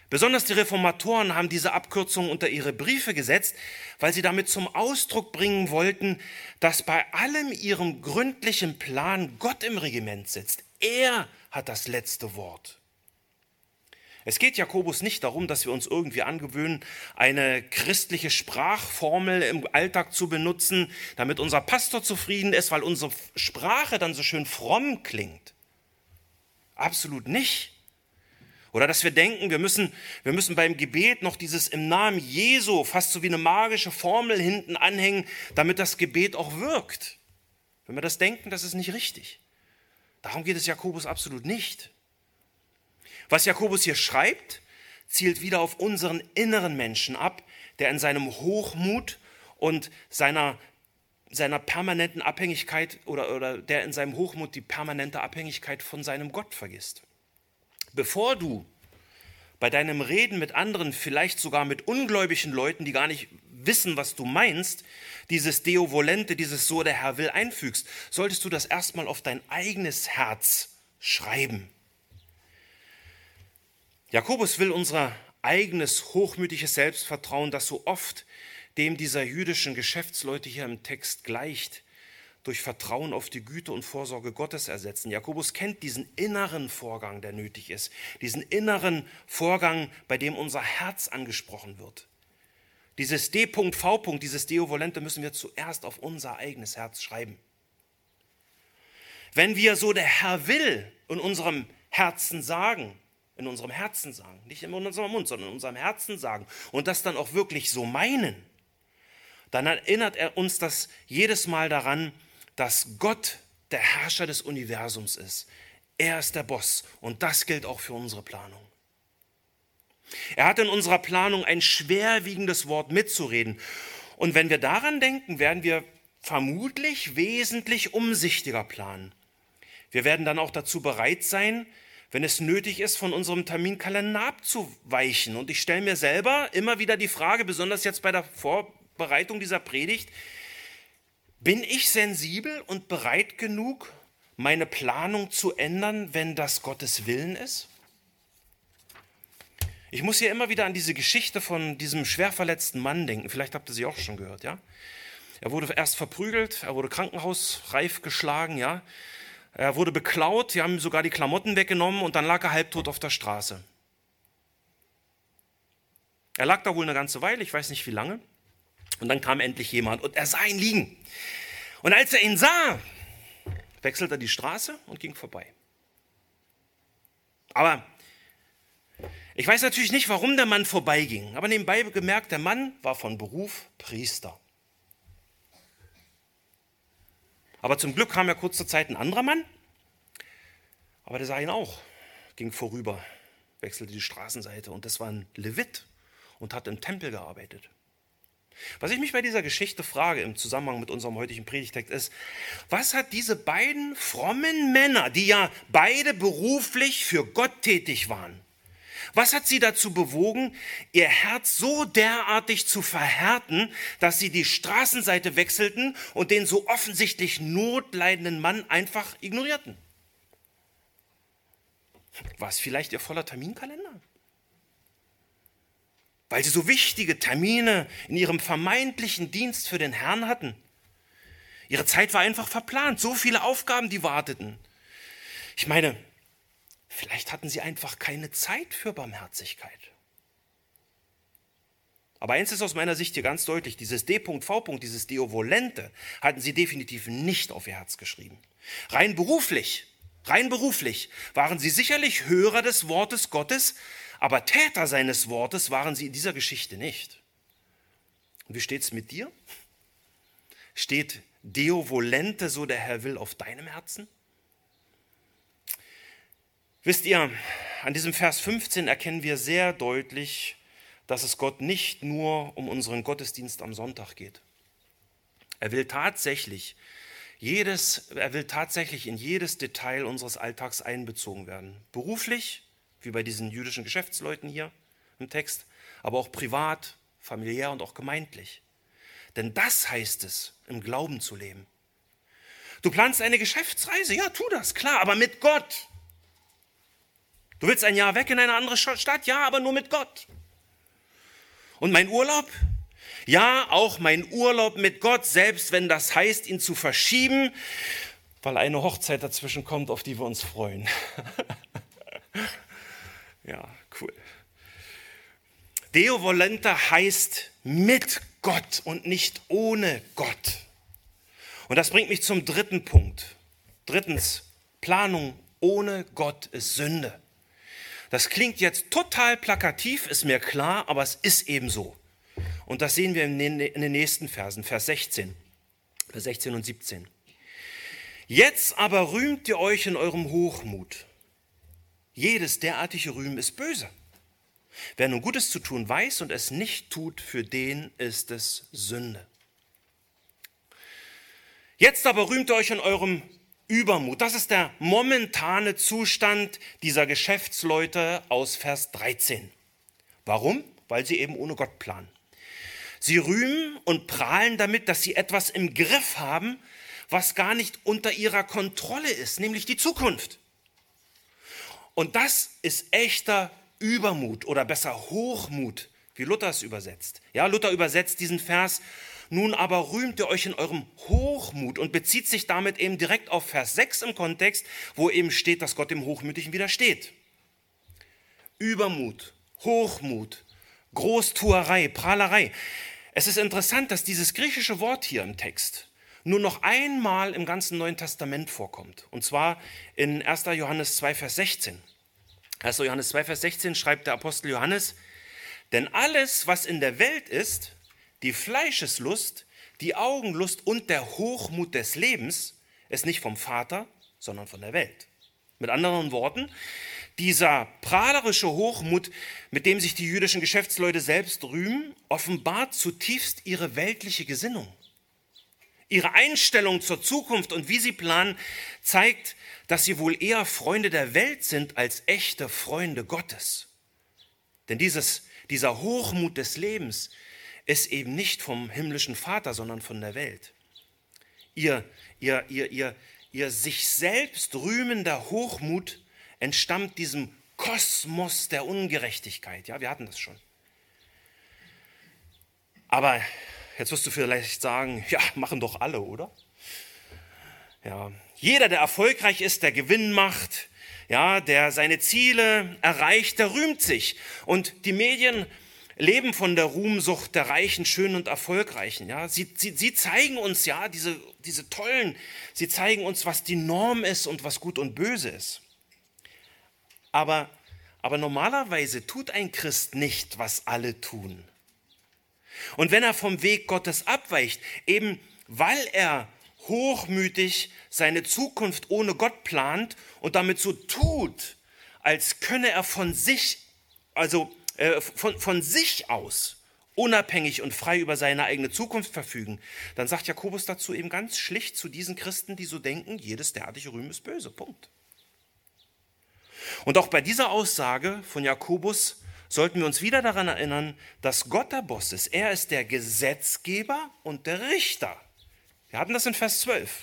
Besonders die Reformatoren haben diese Abkürzung unter ihre Briefe gesetzt, weil sie damit zum Ausdruck bringen wollten, dass bei allem ihrem gründlichen Plan Gott im Regiment sitzt. Er hat das letzte Wort. Es geht Jakobus nicht darum, dass wir uns irgendwie angewöhnen, eine christliche Sprachformel im Alltag zu benutzen, damit unser Pastor zufrieden ist, weil unsere Sprache dann so schön fromm klingt. Absolut nicht. Oder dass wir denken, wir müssen, wir müssen beim Gebet noch dieses im Namen Jesu fast so wie eine magische Formel hinten anhängen, damit das Gebet auch wirkt. Wenn wir das denken, das ist nicht richtig. Darum geht es Jakobus absolut nicht. Was Jakobus hier schreibt, zielt wieder auf unseren inneren Menschen ab, der in seinem Hochmut und seiner, seiner permanenten Abhängigkeit oder, oder der in seinem Hochmut die permanente Abhängigkeit von seinem Gott vergisst. Bevor du bei deinem Reden mit anderen, vielleicht sogar mit ungläubigen Leuten, die gar nicht wissen, was du meinst, dieses Deo volente, dieses So der Herr will einfügst, solltest du das erstmal auf dein eigenes Herz schreiben. Jakobus will unser eigenes hochmütiges Selbstvertrauen, das so oft dem dieser jüdischen Geschäftsleute hier im Text gleicht, durch Vertrauen auf die Güte und Vorsorge Gottes ersetzen. Jakobus kennt diesen inneren Vorgang, der nötig ist, diesen inneren Vorgang, bei dem unser Herz angesprochen wird. Dieses D.V. dieses Deovolente müssen wir zuerst auf unser eigenes Herz schreiben. Wenn wir so der Herr will in unserem Herzen sagen, in unserem Herzen sagen, nicht in unserem Mund, sondern in unserem Herzen sagen und das dann auch wirklich so meinen, dann erinnert er uns das jedes Mal daran, dass Gott der Herrscher des Universums ist. Er ist der Boss und das gilt auch für unsere Planung. Er hat in unserer Planung ein schwerwiegendes Wort mitzureden. Und wenn wir daran denken, werden wir vermutlich wesentlich umsichtiger planen. Wir werden dann auch dazu bereit sein, wenn es nötig ist, von unserem Terminkalender abzuweichen. Und ich stelle mir selber immer wieder die Frage, besonders jetzt bei der Vorbereitung dieser Predigt, bin ich sensibel und bereit genug, meine Planung zu ändern, wenn das Gottes Willen ist? Ich muss hier immer wieder an diese Geschichte von diesem schwer verletzten Mann denken. Vielleicht habt ihr sie auch schon gehört, ja? Er wurde erst verprügelt, er wurde krankenhausreif geschlagen, ja? Er wurde beklaut, sie haben ihm sogar die Klamotten weggenommen und dann lag er halbtot auf der Straße. Er lag da wohl eine ganze Weile, ich weiß nicht wie lange. Und dann kam endlich jemand und er sah ihn liegen. Und als er ihn sah, wechselte er die Straße und ging vorbei. Aber ich weiß natürlich nicht, warum der Mann vorbeiging. Aber nebenbei gemerkt, der Mann war von Beruf Priester. Aber zum Glück kam ja kurze Zeit ein anderer Mann. Aber der sah ihn auch, ging vorüber, wechselte die Straßenseite. Und das war ein Levit und hat im Tempel gearbeitet. Was ich mich bei dieser Geschichte frage im Zusammenhang mit unserem heutigen Predigtext ist, was hat diese beiden frommen Männer, die ja beide beruflich für Gott tätig waren, was hat sie dazu bewogen, ihr Herz so derartig zu verhärten, dass sie die Straßenseite wechselten und den so offensichtlich notleidenden Mann einfach ignorierten? War es vielleicht ihr voller Terminkalender? weil sie so wichtige Termine in ihrem vermeintlichen Dienst für den Herrn hatten. Ihre Zeit war einfach verplant, so viele Aufgaben, die warteten. Ich meine, vielleicht hatten sie einfach keine Zeit für Barmherzigkeit. Aber eins ist aus meiner Sicht hier ganz deutlich, dieses D.V. dieses Deovolente hatten sie definitiv nicht auf ihr Herz geschrieben. Rein beruflich, rein beruflich waren sie sicherlich Hörer des Wortes Gottes, aber Täter seines Wortes waren sie in dieser Geschichte nicht. Und wie steht es mit dir? Steht Deo volente, so der Herr will, auf deinem Herzen? Wisst ihr, an diesem Vers 15 erkennen wir sehr deutlich, dass es Gott nicht nur um unseren Gottesdienst am Sonntag geht. Er will tatsächlich jedes, er will tatsächlich in jedes Detail unseres Alltags einbezogen werden. Beruflich, wie bei diesen jüdischen Geschäftsleuten hier im Text, aber auch privat, familiär und auch gemeindlich. Denn das heißt es, im Glauben zu leben. Du planst eine Geschäftsreise, ja, tu das, klar, aber mit Gott. Du willst ein Jahr weg in eine andere Stadt, ja, aber nur mit Gott. Und mein Urlaub? Ja, auch mein Urlaub mit Gott, selbst wenn das heißt, ihn zu verschieben, weil eine Hochzeit dazwischen kommt, auf die wir uns freuen. Ja, cool. Deo volente heißt mit Gott und nicht ohne Gott. Und das bringt mich zum dritten Punkt. Drittens, Planung ohne Gott ist Sünde. Das klingt jetzt total plakativ, ist mir klar, aber es ist eben so. Und das sehen wir in den nächsten Versen, Vers 16, Vers 16 und 17. Jetzt aber rühmt ihr euch in eurem Hochmut. Jedes derartige Rühmen ist böse. Wer nun Gutes zu tun weiß und es nicht tut, für den ist es Sünde. Jetzt aber rühmt euch in eurem Übermut. Das ist der momentane Zustand dieser Geschäftsleute aus Vers 13. Warum? Weil sie eben ohne Gott planen. Sie rühmen und prahlen damit, dass sie etwas im Griff haben, was gar nicht unter ihrer Kontrolle ist, nämlich die Zukunft. Und das ist echter Übermut oder besser Hochmut, wie Luther es übersetzt. Ja, Luther übersetzt diesen Vers, nun aber rühmt ihr euch in eurem Hochmut und bezieht sich damit eben direkt auf Vers 6 im Kontext, wo eben steht, dass Gott dem Hochmütigen widersteht. Übermut, Hochmut, Großtuerei, Prahlerei. Es ist interessant, dass dieses griechische Wort hier im Text nur noch einmal im ganzen Neuen Testament vorkommt. Und zwar in 1. Johannes 2, Vers 16. 1. Johannes 2, Vers 16 schreibt der Apostel Johannes, denn alles, was in der Welt ist, die Fleischeslust, die Augenlust und der Hochmut des Lebens, ist nicht vom Vater, sondern von der Welt. Mit anderen Worten, dieser prahlerische Hochmut, mit dem sich die jüdischen Geschäftsleute selbst rühmen, offenbart zutiefst ihre weltliche Gesinnung. Ihre Einstellung zur Zukunft und wie sie planen, zeigt, dass sie wohl eher Freunde der Welt sind als echte Freunde Gottes. Denn dieses, dieser Hochmut des Lebens ist eben nicht vom himmlischen Vater, sondern von der Welt. Ihr, ihr, ihr, ihr, ihr sich selbst rühmender Hochmut entstammt diesem Kosmos der Ungerechtigkeit. Ja, wir hatten das schon. Aber jetzt wirst du vielleicht sagen, ja, machen doch alle, oder? Ja, jeder, der erfolgreich ist, der Gewinn macht, ja, der seine Ziele erreicht, der rühmt sich. Und die Medien leben von der Ruhmsucht der Reichen, Schönen und Erfolgreichen. Ja, sie, sie, sie zeigen uns ja diese, diese tollen, sie zeigen uns, was die Norm ist und was gut und böse ist. Aber, aber normalerweise tut ein Christ nicht, was alle tun. Und wenn er vom Weg Gottes abweicht, eben weil er hochmütig seine Zukunft ohne Gott plant und damit so tut, als könne er von sich, also äh, von, von sich aus unabhängig und frei über seine eigene Zukunft verfügen, dann sagt Jakobus dazu eben ganz schlicht zu diesen Christen, die so denken, jedes derartige Rühmen ist böse. Punkt. Und auch bei dieser Aussage von Jakobus sollten wir uns wieder daran erinnern, dass Gott der Boss ist. Er ist der Gesetzgeber und der Richter. Wir hatten das in Vers 12.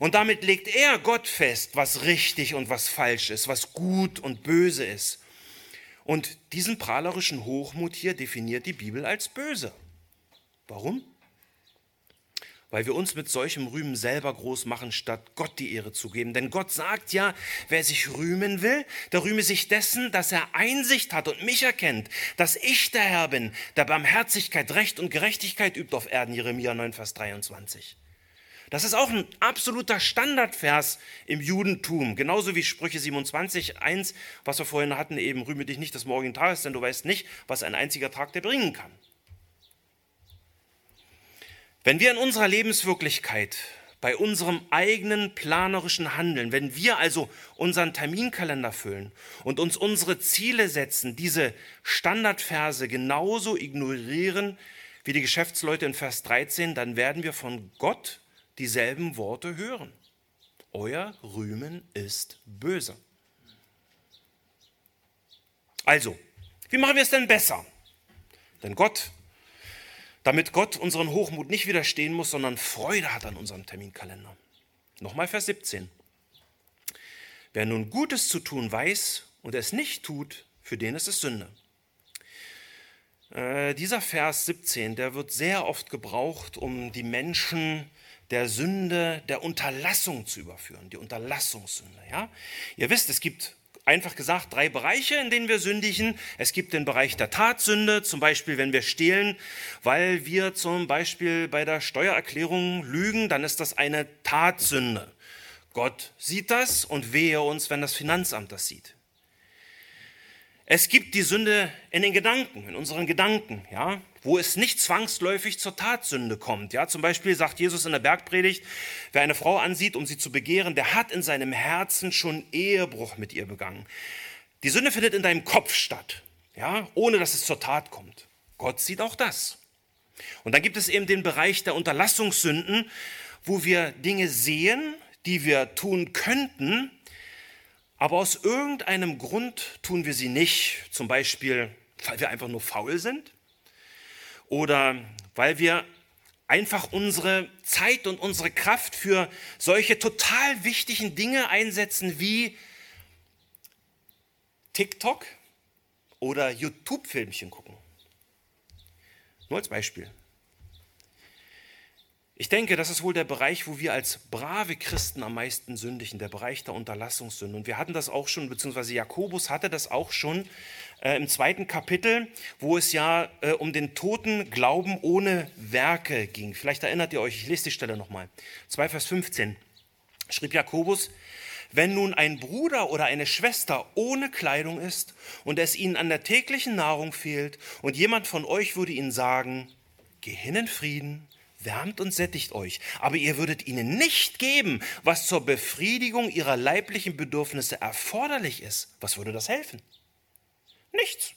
Und damit legt er Gott fest, was richtig und was falsch ist, was gut und böse ist. Und diesen prahlerischen Hochmut hier definiert die Bibel als böse. Warum? weil wir uns mit solchem Rühmen selber groß machen, statt Gott die Ehre zu geben. Denn Gott sagt ja, wer sich rühmen will, der rühme sich dessen, dass er Einsicht hat und mich erkennt, dass ich der Herr bin, der Barmherzigkeit, Recht und Gerechtigkeit übt auf Erden, Jeremia 9, Vers 23. Das ist auch ein absoluter Standardvers im Judentum, genauso wie Sprüche 27, 1, was wir vorhin hatten, eben rühme dich nicht des morgigen Tages, denn du weißt nicht, was ein einziger Tag dir bringen kann. Wenn wir in unserer Lebenswirklichkeit bei unserem eigenen planerischen Handeln, wenn wir also unseren Terminkalender füllen und uns unsere Ziele setzen, diese Standardverse genauso ignorieren wie die Geschäftsleute in Vers 13, dann werden wir von Gott dieselben Worte hören. Euer Rühmen ist böse. Also, wie machen wir es denn besser? Denn Gott damit Gott unseren Hochmut nicht widerstehen muss, sondern Freude hat an unserem Terminkalender. Nochmal Vers 17. Wer nun Gutes zu tun weiß und es nicht tut, für den ist es Sünde. Äh, dieser Vers 17, der wird sehr oft gebraucht, um die Menschen der Sünde, der Unterlassung zu überführen, die Unterlassungssünde. Ja? Ihr wisst, es gibt einfach gesagt drei Bereiche, in denen wir sündigen. Es gibt den Bereich der Tatsünde, zum Beispiel wenn wir stehlen, weil wir zum Beispiel bei der Steuererklärung lügen, dann ist das eine Tatsünde. Gott sieht das und wehe uns, wenn das Finanzamt das sieht. Es gibt die Sünde in den Gedanken, in unseren Gedanken, ja, wo es nicht zwangsläufig zur Tatsünde kommt. Ja, zum Beispiel sagt Jesus in der Bergpredigt, wer eine Frau ansieht, um sie zu begehren, der hat in seinem Herzen schon Ehebruch mit ihr begangen. Die Sünde findet in deinem Kopf statt, ja, ohne dass es zur Tat kommt. Gott sieht auch das. Und dann gibt es eben den Bereich der Unterlassungssünden, wo wir Dinge sehen, die wir tun könnten, aber aus irgendeinem Grund tun wir sie nicht, zum Beispiel, weil wir einfach nur faul sind oder weil wir einfach unsere Zeit und unsere Kraft für solche total wichtigen Dinge einsetzen wie TikTok oder YouTube-Filmchen gucken. Nur als Beispiel. Ich denke, das ist wohl der Bereich, wo wir als brave Christen am meisten sündigen, der Bereich der Unterlassungssünde. Und wir hatten das auch schon, beziehungsweise Jakobus hatte das auch schon äh, im zweiten Kapitel, wo es ja äh, um den toten Glauben ohne Werke ging. Vielleicht erinnert ihr euch, ich lese die Stelle nochmal. 2 Vers 15 schrieb Jakobus, wenn nun ein Bruder oder eine Schwester ohne Kleidung ist und es ihnen an der täglichen Nahrung fehlt und jemand von euch würde ihnen sagen, geh hin in Frieden, wärmt und sättigt euch, aber ihr würdet ihnen nicht geben, was zur Befriedigung ihrer leiblichen Bedürfnisse erforderlich ist, was würde das helfen? Nichts.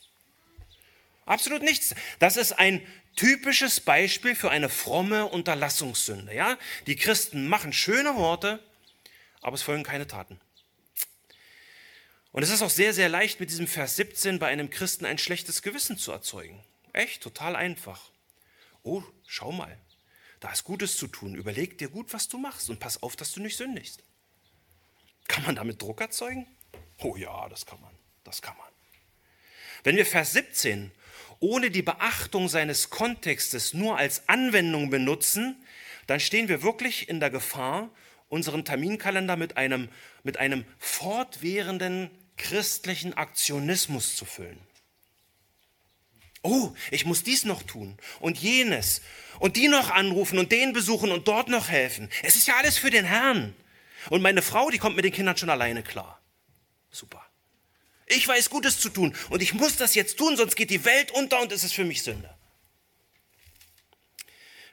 Absolut nichts. Das ist ein typisches Beispiel für eine fromme Unterlassungssünde. Ja? Die Christen machen schöne Worte, aber es folgen keine Taten. Und es ist auch sehr, sehr leicht, mit diesem Vers 17 bei einem Christen ein schlechtes Gewissen zu erzeugen. Echt, total einfach. Oh, schau mal, da ist Gutes zu tun. Überleg dir gut, was du machst und pass auf, dass du nicht sündigst. Kann man damit Druck erzeugen? Oh ja, das kann man. Das kann man. Wenn wir Vers 17 ohne die Beachtung seines Kontextes nur als Anwendung benutzen, dann stehen wir wirklich in der Gefahr, unseren Terminkalender mit einem, mit einem fortwährenden christlichen Aktionismus zu füllen. Oh, ich muss dies noch tun und jenes und die noch anrufen und den besuchen und dort noch helfen. Es ist ja alles für den Herrn. Und meine Frau, die kommt mit den Kindern schon alleine klar. Super. Ich weiß Gutes zu tun und ich muss das jetzt tun, sonst geht die Welt unter und es ist für mich Sünde.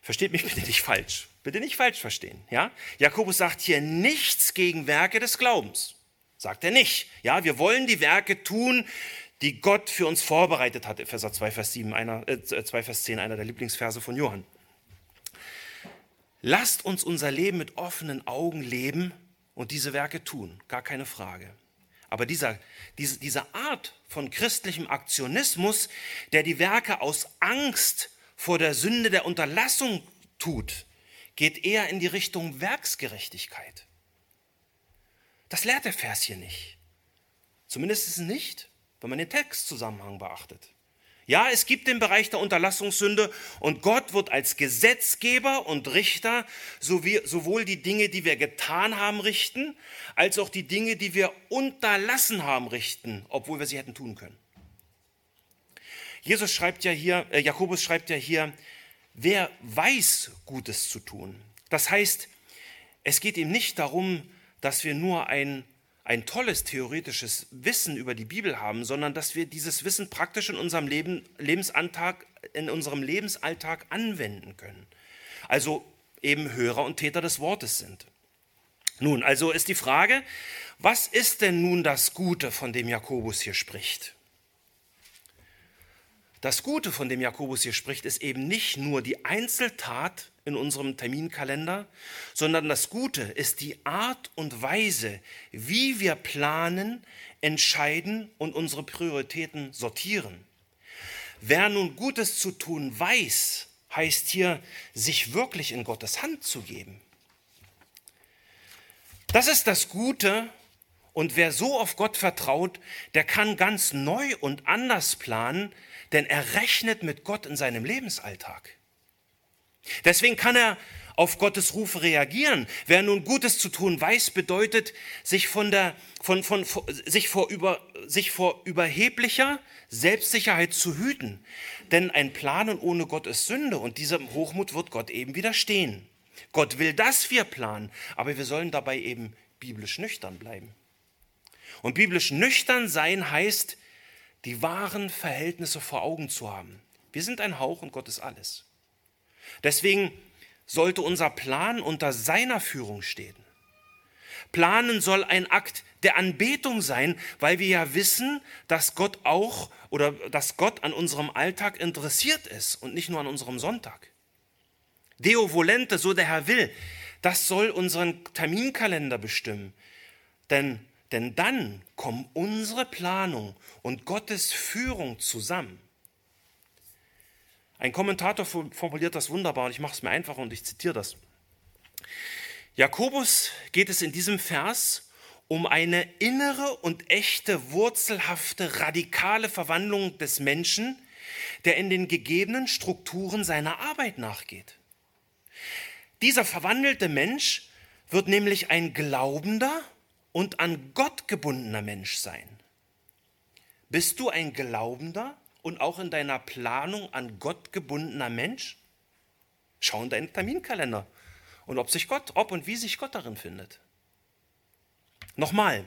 Versteht mich bitte nicht falsch. Bitte nicht falsch verstehen. Ja? Jakobus sagt hier nichts gegen Werke des Glaubens. Sagt er nicht. Ja, wir wollen die Werke tun, die Gott für uns vorbereitet hat. Epheser 2, Vers 7, einer, äh, 2, Vers 10, einer der Lieblingsverse von Johann. Lasst uns unser Leben mit offenen Augen leben und diese Werke tun, gar keine Frage. Aber dieser, diese, diese Art von christlichem Aktionismus, der die Werke aus Angst vor der Sünde der Unterlassung tut, geht eher in die Richtung Werksgerechtigkeit. Das lehrt der Vers hier nicht. Zumindest nicht wenn man den Textzusammenhang beachtet. Ja, es gibt den Bereich der Unterlassungssünde und Gott wird als Gesetzgeber und Richter sowohl die Dinge, die wir getan haben, richten, als auch die Dinge, die wir unterlassen haben, richten, obwohl wir sie hätten tun können. Jesus schreibt ja hier, äh, Jakobus schreibt ja hier, wer weiß, Gutes zu tun. Das heißt, es geht ihm nicht darum, dass wir nur ein ein tolles theoretisches Wissen über die Bibel haben, sondern dass wir dieses Wissen praktisch in unserem Leben, Lebensalltag, in unserem Lebensalltag anwenden können. Also eben Hörer und Täter des Wortes sind. Nun, also ist die Frage, was ist denn nun das Gute, von dem Jakobus hier spricht? Das Gute, von dem Jakobus hier spricht, ist eben nicht nur die Einzeltat in unserem Terminkalender, sondern das Gute ist die Art und Weise, wie wir planen, entscheiden und unsere Prioritäten sortieren. Wer nun Gutes zu tun weiß, heißt hier, sich wirklich in Gottes Hand zu geben. Das ist das Gute und wer so auf Gott vertraut, der kann ganz neu und anders planen, denn er rechnet mit Gott in seinem Lebensalltag. Deswegen kann er auf Gottes Ruf reagieren. Wer nun Gutes zu tun weiß, bedeutet, sich, von der, von, von, von, sich, vor, über, sich vor überheblicher Selbstsicherheit zu hüten. Denn ein Planen ohne Gott ist Sünde und diesem Hochmut wird Gott eben widerstehen. Gott will, dass wir planen, aber wir sollen dabei eben biblisch nüchtern bleiben. Und biblisch nüchtern sein heißt, die wahren Verhältnisse vor Augen zu haben. Wir sind ein Hauch und Gott ist alles. Deswegen sollte unser Plan unter seiner Führung stehen. Planen soll ein Akt der Anbetung sein, weil wir ja wissen, dass Gott auch oder dass Gott an unserem Alltag interessiert ist und nicht nur an unserem Sonntag. Deo volente, so der Herr will, das soll unseren Terminkalender bestimmen. Denn, denn dann kommen unsere Planung und Gottes Führung zusammen. Ein Kommentator formuliert das wunderbar und ich mache es mir einfach und ich zitiere das. Jakobus geht es in diesem Vers um eine innere und echte, wurzelhafte, radikale Verwandlung des Menschen, der in den gegebenen Strukturen seiner Arbeit nachgeht. Dieser verwandelte Mensch wird nämlich ein glaubender und an Gott gebundener Mensch sein. Bist du ein glaubender und auch in deiner Planung an Gott gebundener Mensch? Schau in deinen Terminkalender und ob sich Gott, ob und wie sich Gott darin findet. Nochmal,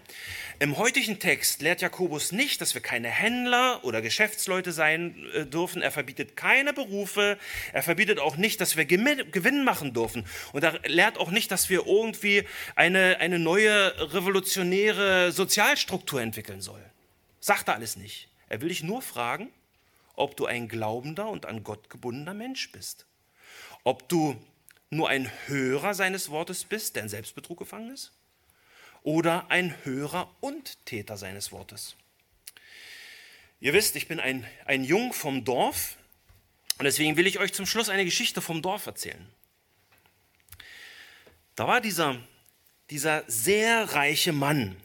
im heutigen Text lehrt Jakobus nicht, dass wir keine Händler oder Geschäftsleute sein äh, dürfen. Er verbietet keine Berufe. Er verbietet auch nicht, dass wir Gewinn machen dürfen. Und er lehrt auch nicht, dass wir irgendwie eine, eine neue revolutionäre Sozialstruktur entwickeln sollen. Sagt er alles nicht. Er will dich nur fragen, ob du ein glaubender und an Gott gebundener Mensch bist. Ob du nur ein Hörer seines Wortes bist, der in Selbstbetrug gefangen ist oder ein Hörer und Täter seines Wortes. Ihr wisst, ich bin ein, ein Jung vom Dorf und deswegen will ich euch zum Schluss eine Geschichte vom Dorf erzählen. Da war dieser, dieser sehr reiche Mann,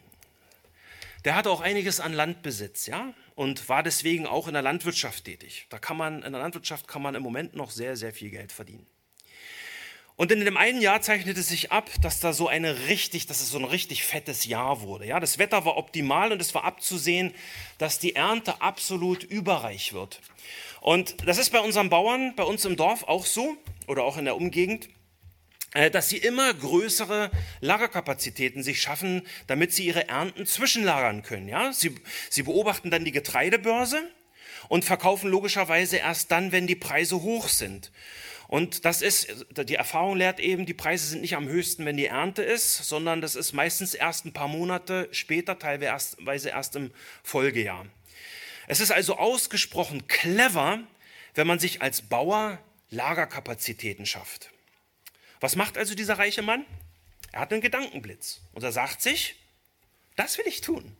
der hatte auch einiges an Landbesitz, ja, und war deswegen auch in der Landwirtschaft tätig. Da kann man, in der Landwirtschaft kann man im Moment noch sehr, sehr viel Geld verdienen. Und in dem einen Jahr zeichnete sich ab, dass da so eine richtig, dass es so ein richtig fettes Jahr wurde. Ja, das Wetter war optimal und es war abzusehen, dass die Ernte absolut überreich wird. Und das ist bei unseren Bauern, bei uns im Dorf auch so oder auch in der Umgegend, dass sie immer größere Lagerkapazitäten sich schaffen, damit sie ihre Ernten zwischenlagern können. Ja, sie, sie beobachten dann die Getreidebörse und verkaufen logischerweise erst dann, wenn die Preise hoch sind. Und das ist, die Erfahrung lehrt eben, die Preise sind nicht am höchsten, wenn die Ernte ist, sondern das ist meistens erst ein paar Monate später, teilweise erst im Folgejahr. Es ist also ausgesprochen clever, wenn man sich als Bauer Lagerkapazitäten schafft. Was macht also dieser reiche Mann? Er hat einen Gedankenblitz und er sagt sich, das will ich tun.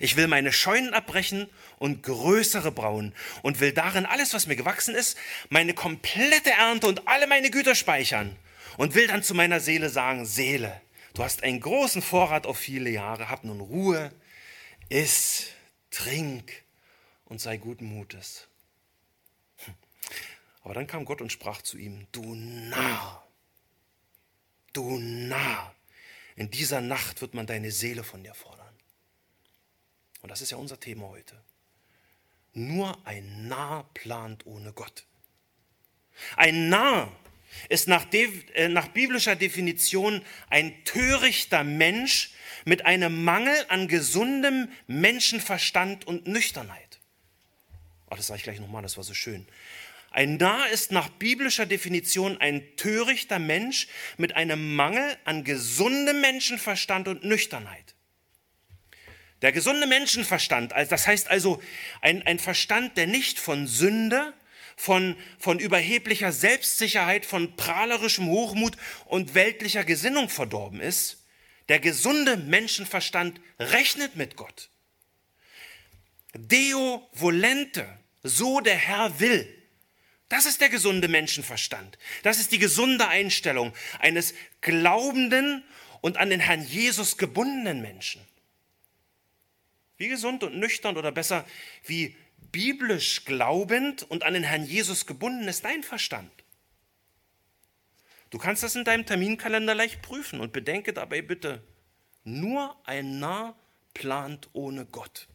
Ich will meine Scheunen abbrechen und größere brauen und will darin alles, was mir gewachsen ist, meine komplette Ernte und alle meine Güter speichern und will dann zu meiner Seele sagen, Seele, du hast einen großen Vorrat auf viele Jahre, hab nun Ruhe, iss, trink und sei guten Mutes. Hm. Aber dann kam Gott und sprach zu ihm, du Narr, du Narr, in dieser Nacht wird man deine Seele von dir fordern. Und das ist ja unser Thema heute. Nur ein Narr plant ohne Gott. Ein Narr ist nach, äh, nach, biblischer Definition ein törichter Mensch mit einem Mangel an gesundem Menschenverstand und Nüchternheit. Oh, das sage ich gleich nochmal, das war so schön. Ein Narr ist nach biblischer Definition ein törichter Mensch mit einem Mangel an gesundem Menschenverstand und Nüchternheit. Der gesunde Menschenverstand, das heißt also ein, ein Verstand, der nicht von Sünde, von, von überheblicher Selbstsicherheit, von prahlerischem Hochmut und weltlicher Gesinnung verdorben ist, der gesunde Menschenverstand rechnet mit Gott. Deo volente, so der Herr will. Das ist der gesunde Menschenverstand. Das ist die gesunde Einstellung eines glaubenden und an den Herrn Jesus gebundenen Menschen. Wie gesund und nüchtern oder besser, wie biblisch glaubend und an den Herrn Jesus gebunden ist dein Verstand. Du kannst das in deinem Terminkalender leicht prüfen und bedenke dabei bitte, nur ein Narr plant ohne Gott.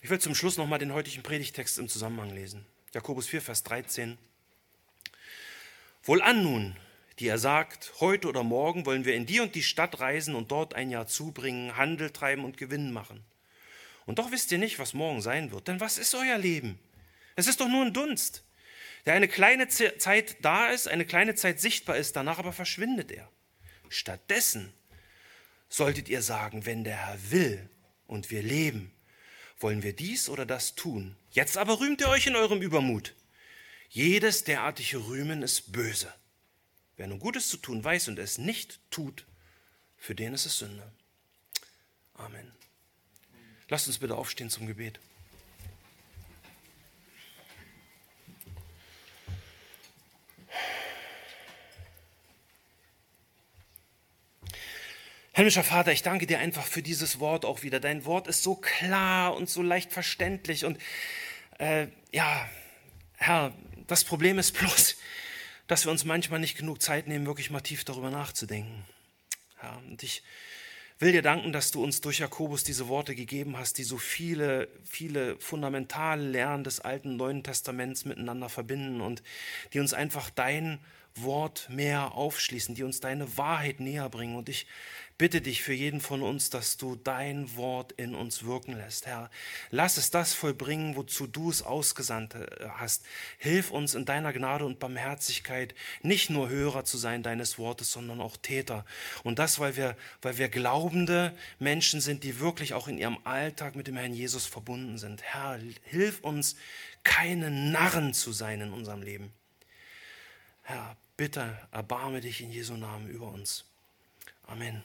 Ich will zum Schluss nochmal den heutigen Predigtext im Zusammenhang lesen. Jakobus 4, Vers 13. Wohlan nun, die er sagt, heute oder morgen wollen wir in die und die Stadt reisen und dort ein Jahr zubringen, Handel treiben und Gewinn machen. Und doch wisst ihr nicht, was morgen sein wird. Denn was ist euer Leben? Es ist doch nur ein Dunst, der eine kleine Zeit da ist, eine kleine Zeit sichtbar ist, danach aber verschwindet er. Stattdessen solltet ihr sagen, wenn der Herr will und wir leben, wollen wir dies oder das tun. Jetzt aber rühmt ihr euch in eurem Übermut. Jedes derartige Rühmen ist böse. Wer nun Gutes zu tun weiß und es nicht tut, für den ist es Sünde. Amen. Lasst uns bitte aufstehen zum Gebet. Himmlischer Vater, ich danke dir einfach für dieses Wort auch wieder. Dein Wort ist so klar und so leicht verständlich. Und äh, ja, Herr, das Problem ist bloß, dass wir uns manchmal nicht genug Zeit nehmen, wirklich mal tief darüber nachzudenken. Ja, und ich will dir danken, dass du uns durch Jakobus diese Worte gegeben hast, die so viele, viele fundamentale Lehren des Alten und Neuen Testaments miteinander verbinden und die uns einfach dein Wort mehr aufschließen, die uns deine Wahrheit näher bringen. Und ich bitte dich für jeden von uns, dass du dein Wort in uns wirken lässt, Herr. Lass es das vollbringen, wozu du es ausgesandt äh, hast. Hilf uns in deiner Gnade und Barmherzigkeit, nicht nur Hörer zu sein deines Wortes, sondern auch Täter. Und das, weil wir, weil wir glaubende Menschen sind, die wirklich auch in ihrem Alltag mit dem Herrn Jesus verbunden sind. Herr, hilf uns, keine Narren zu sein in unserem Leben. Herr, bitte erbarme dich in Jesu Namen über uns. Amen.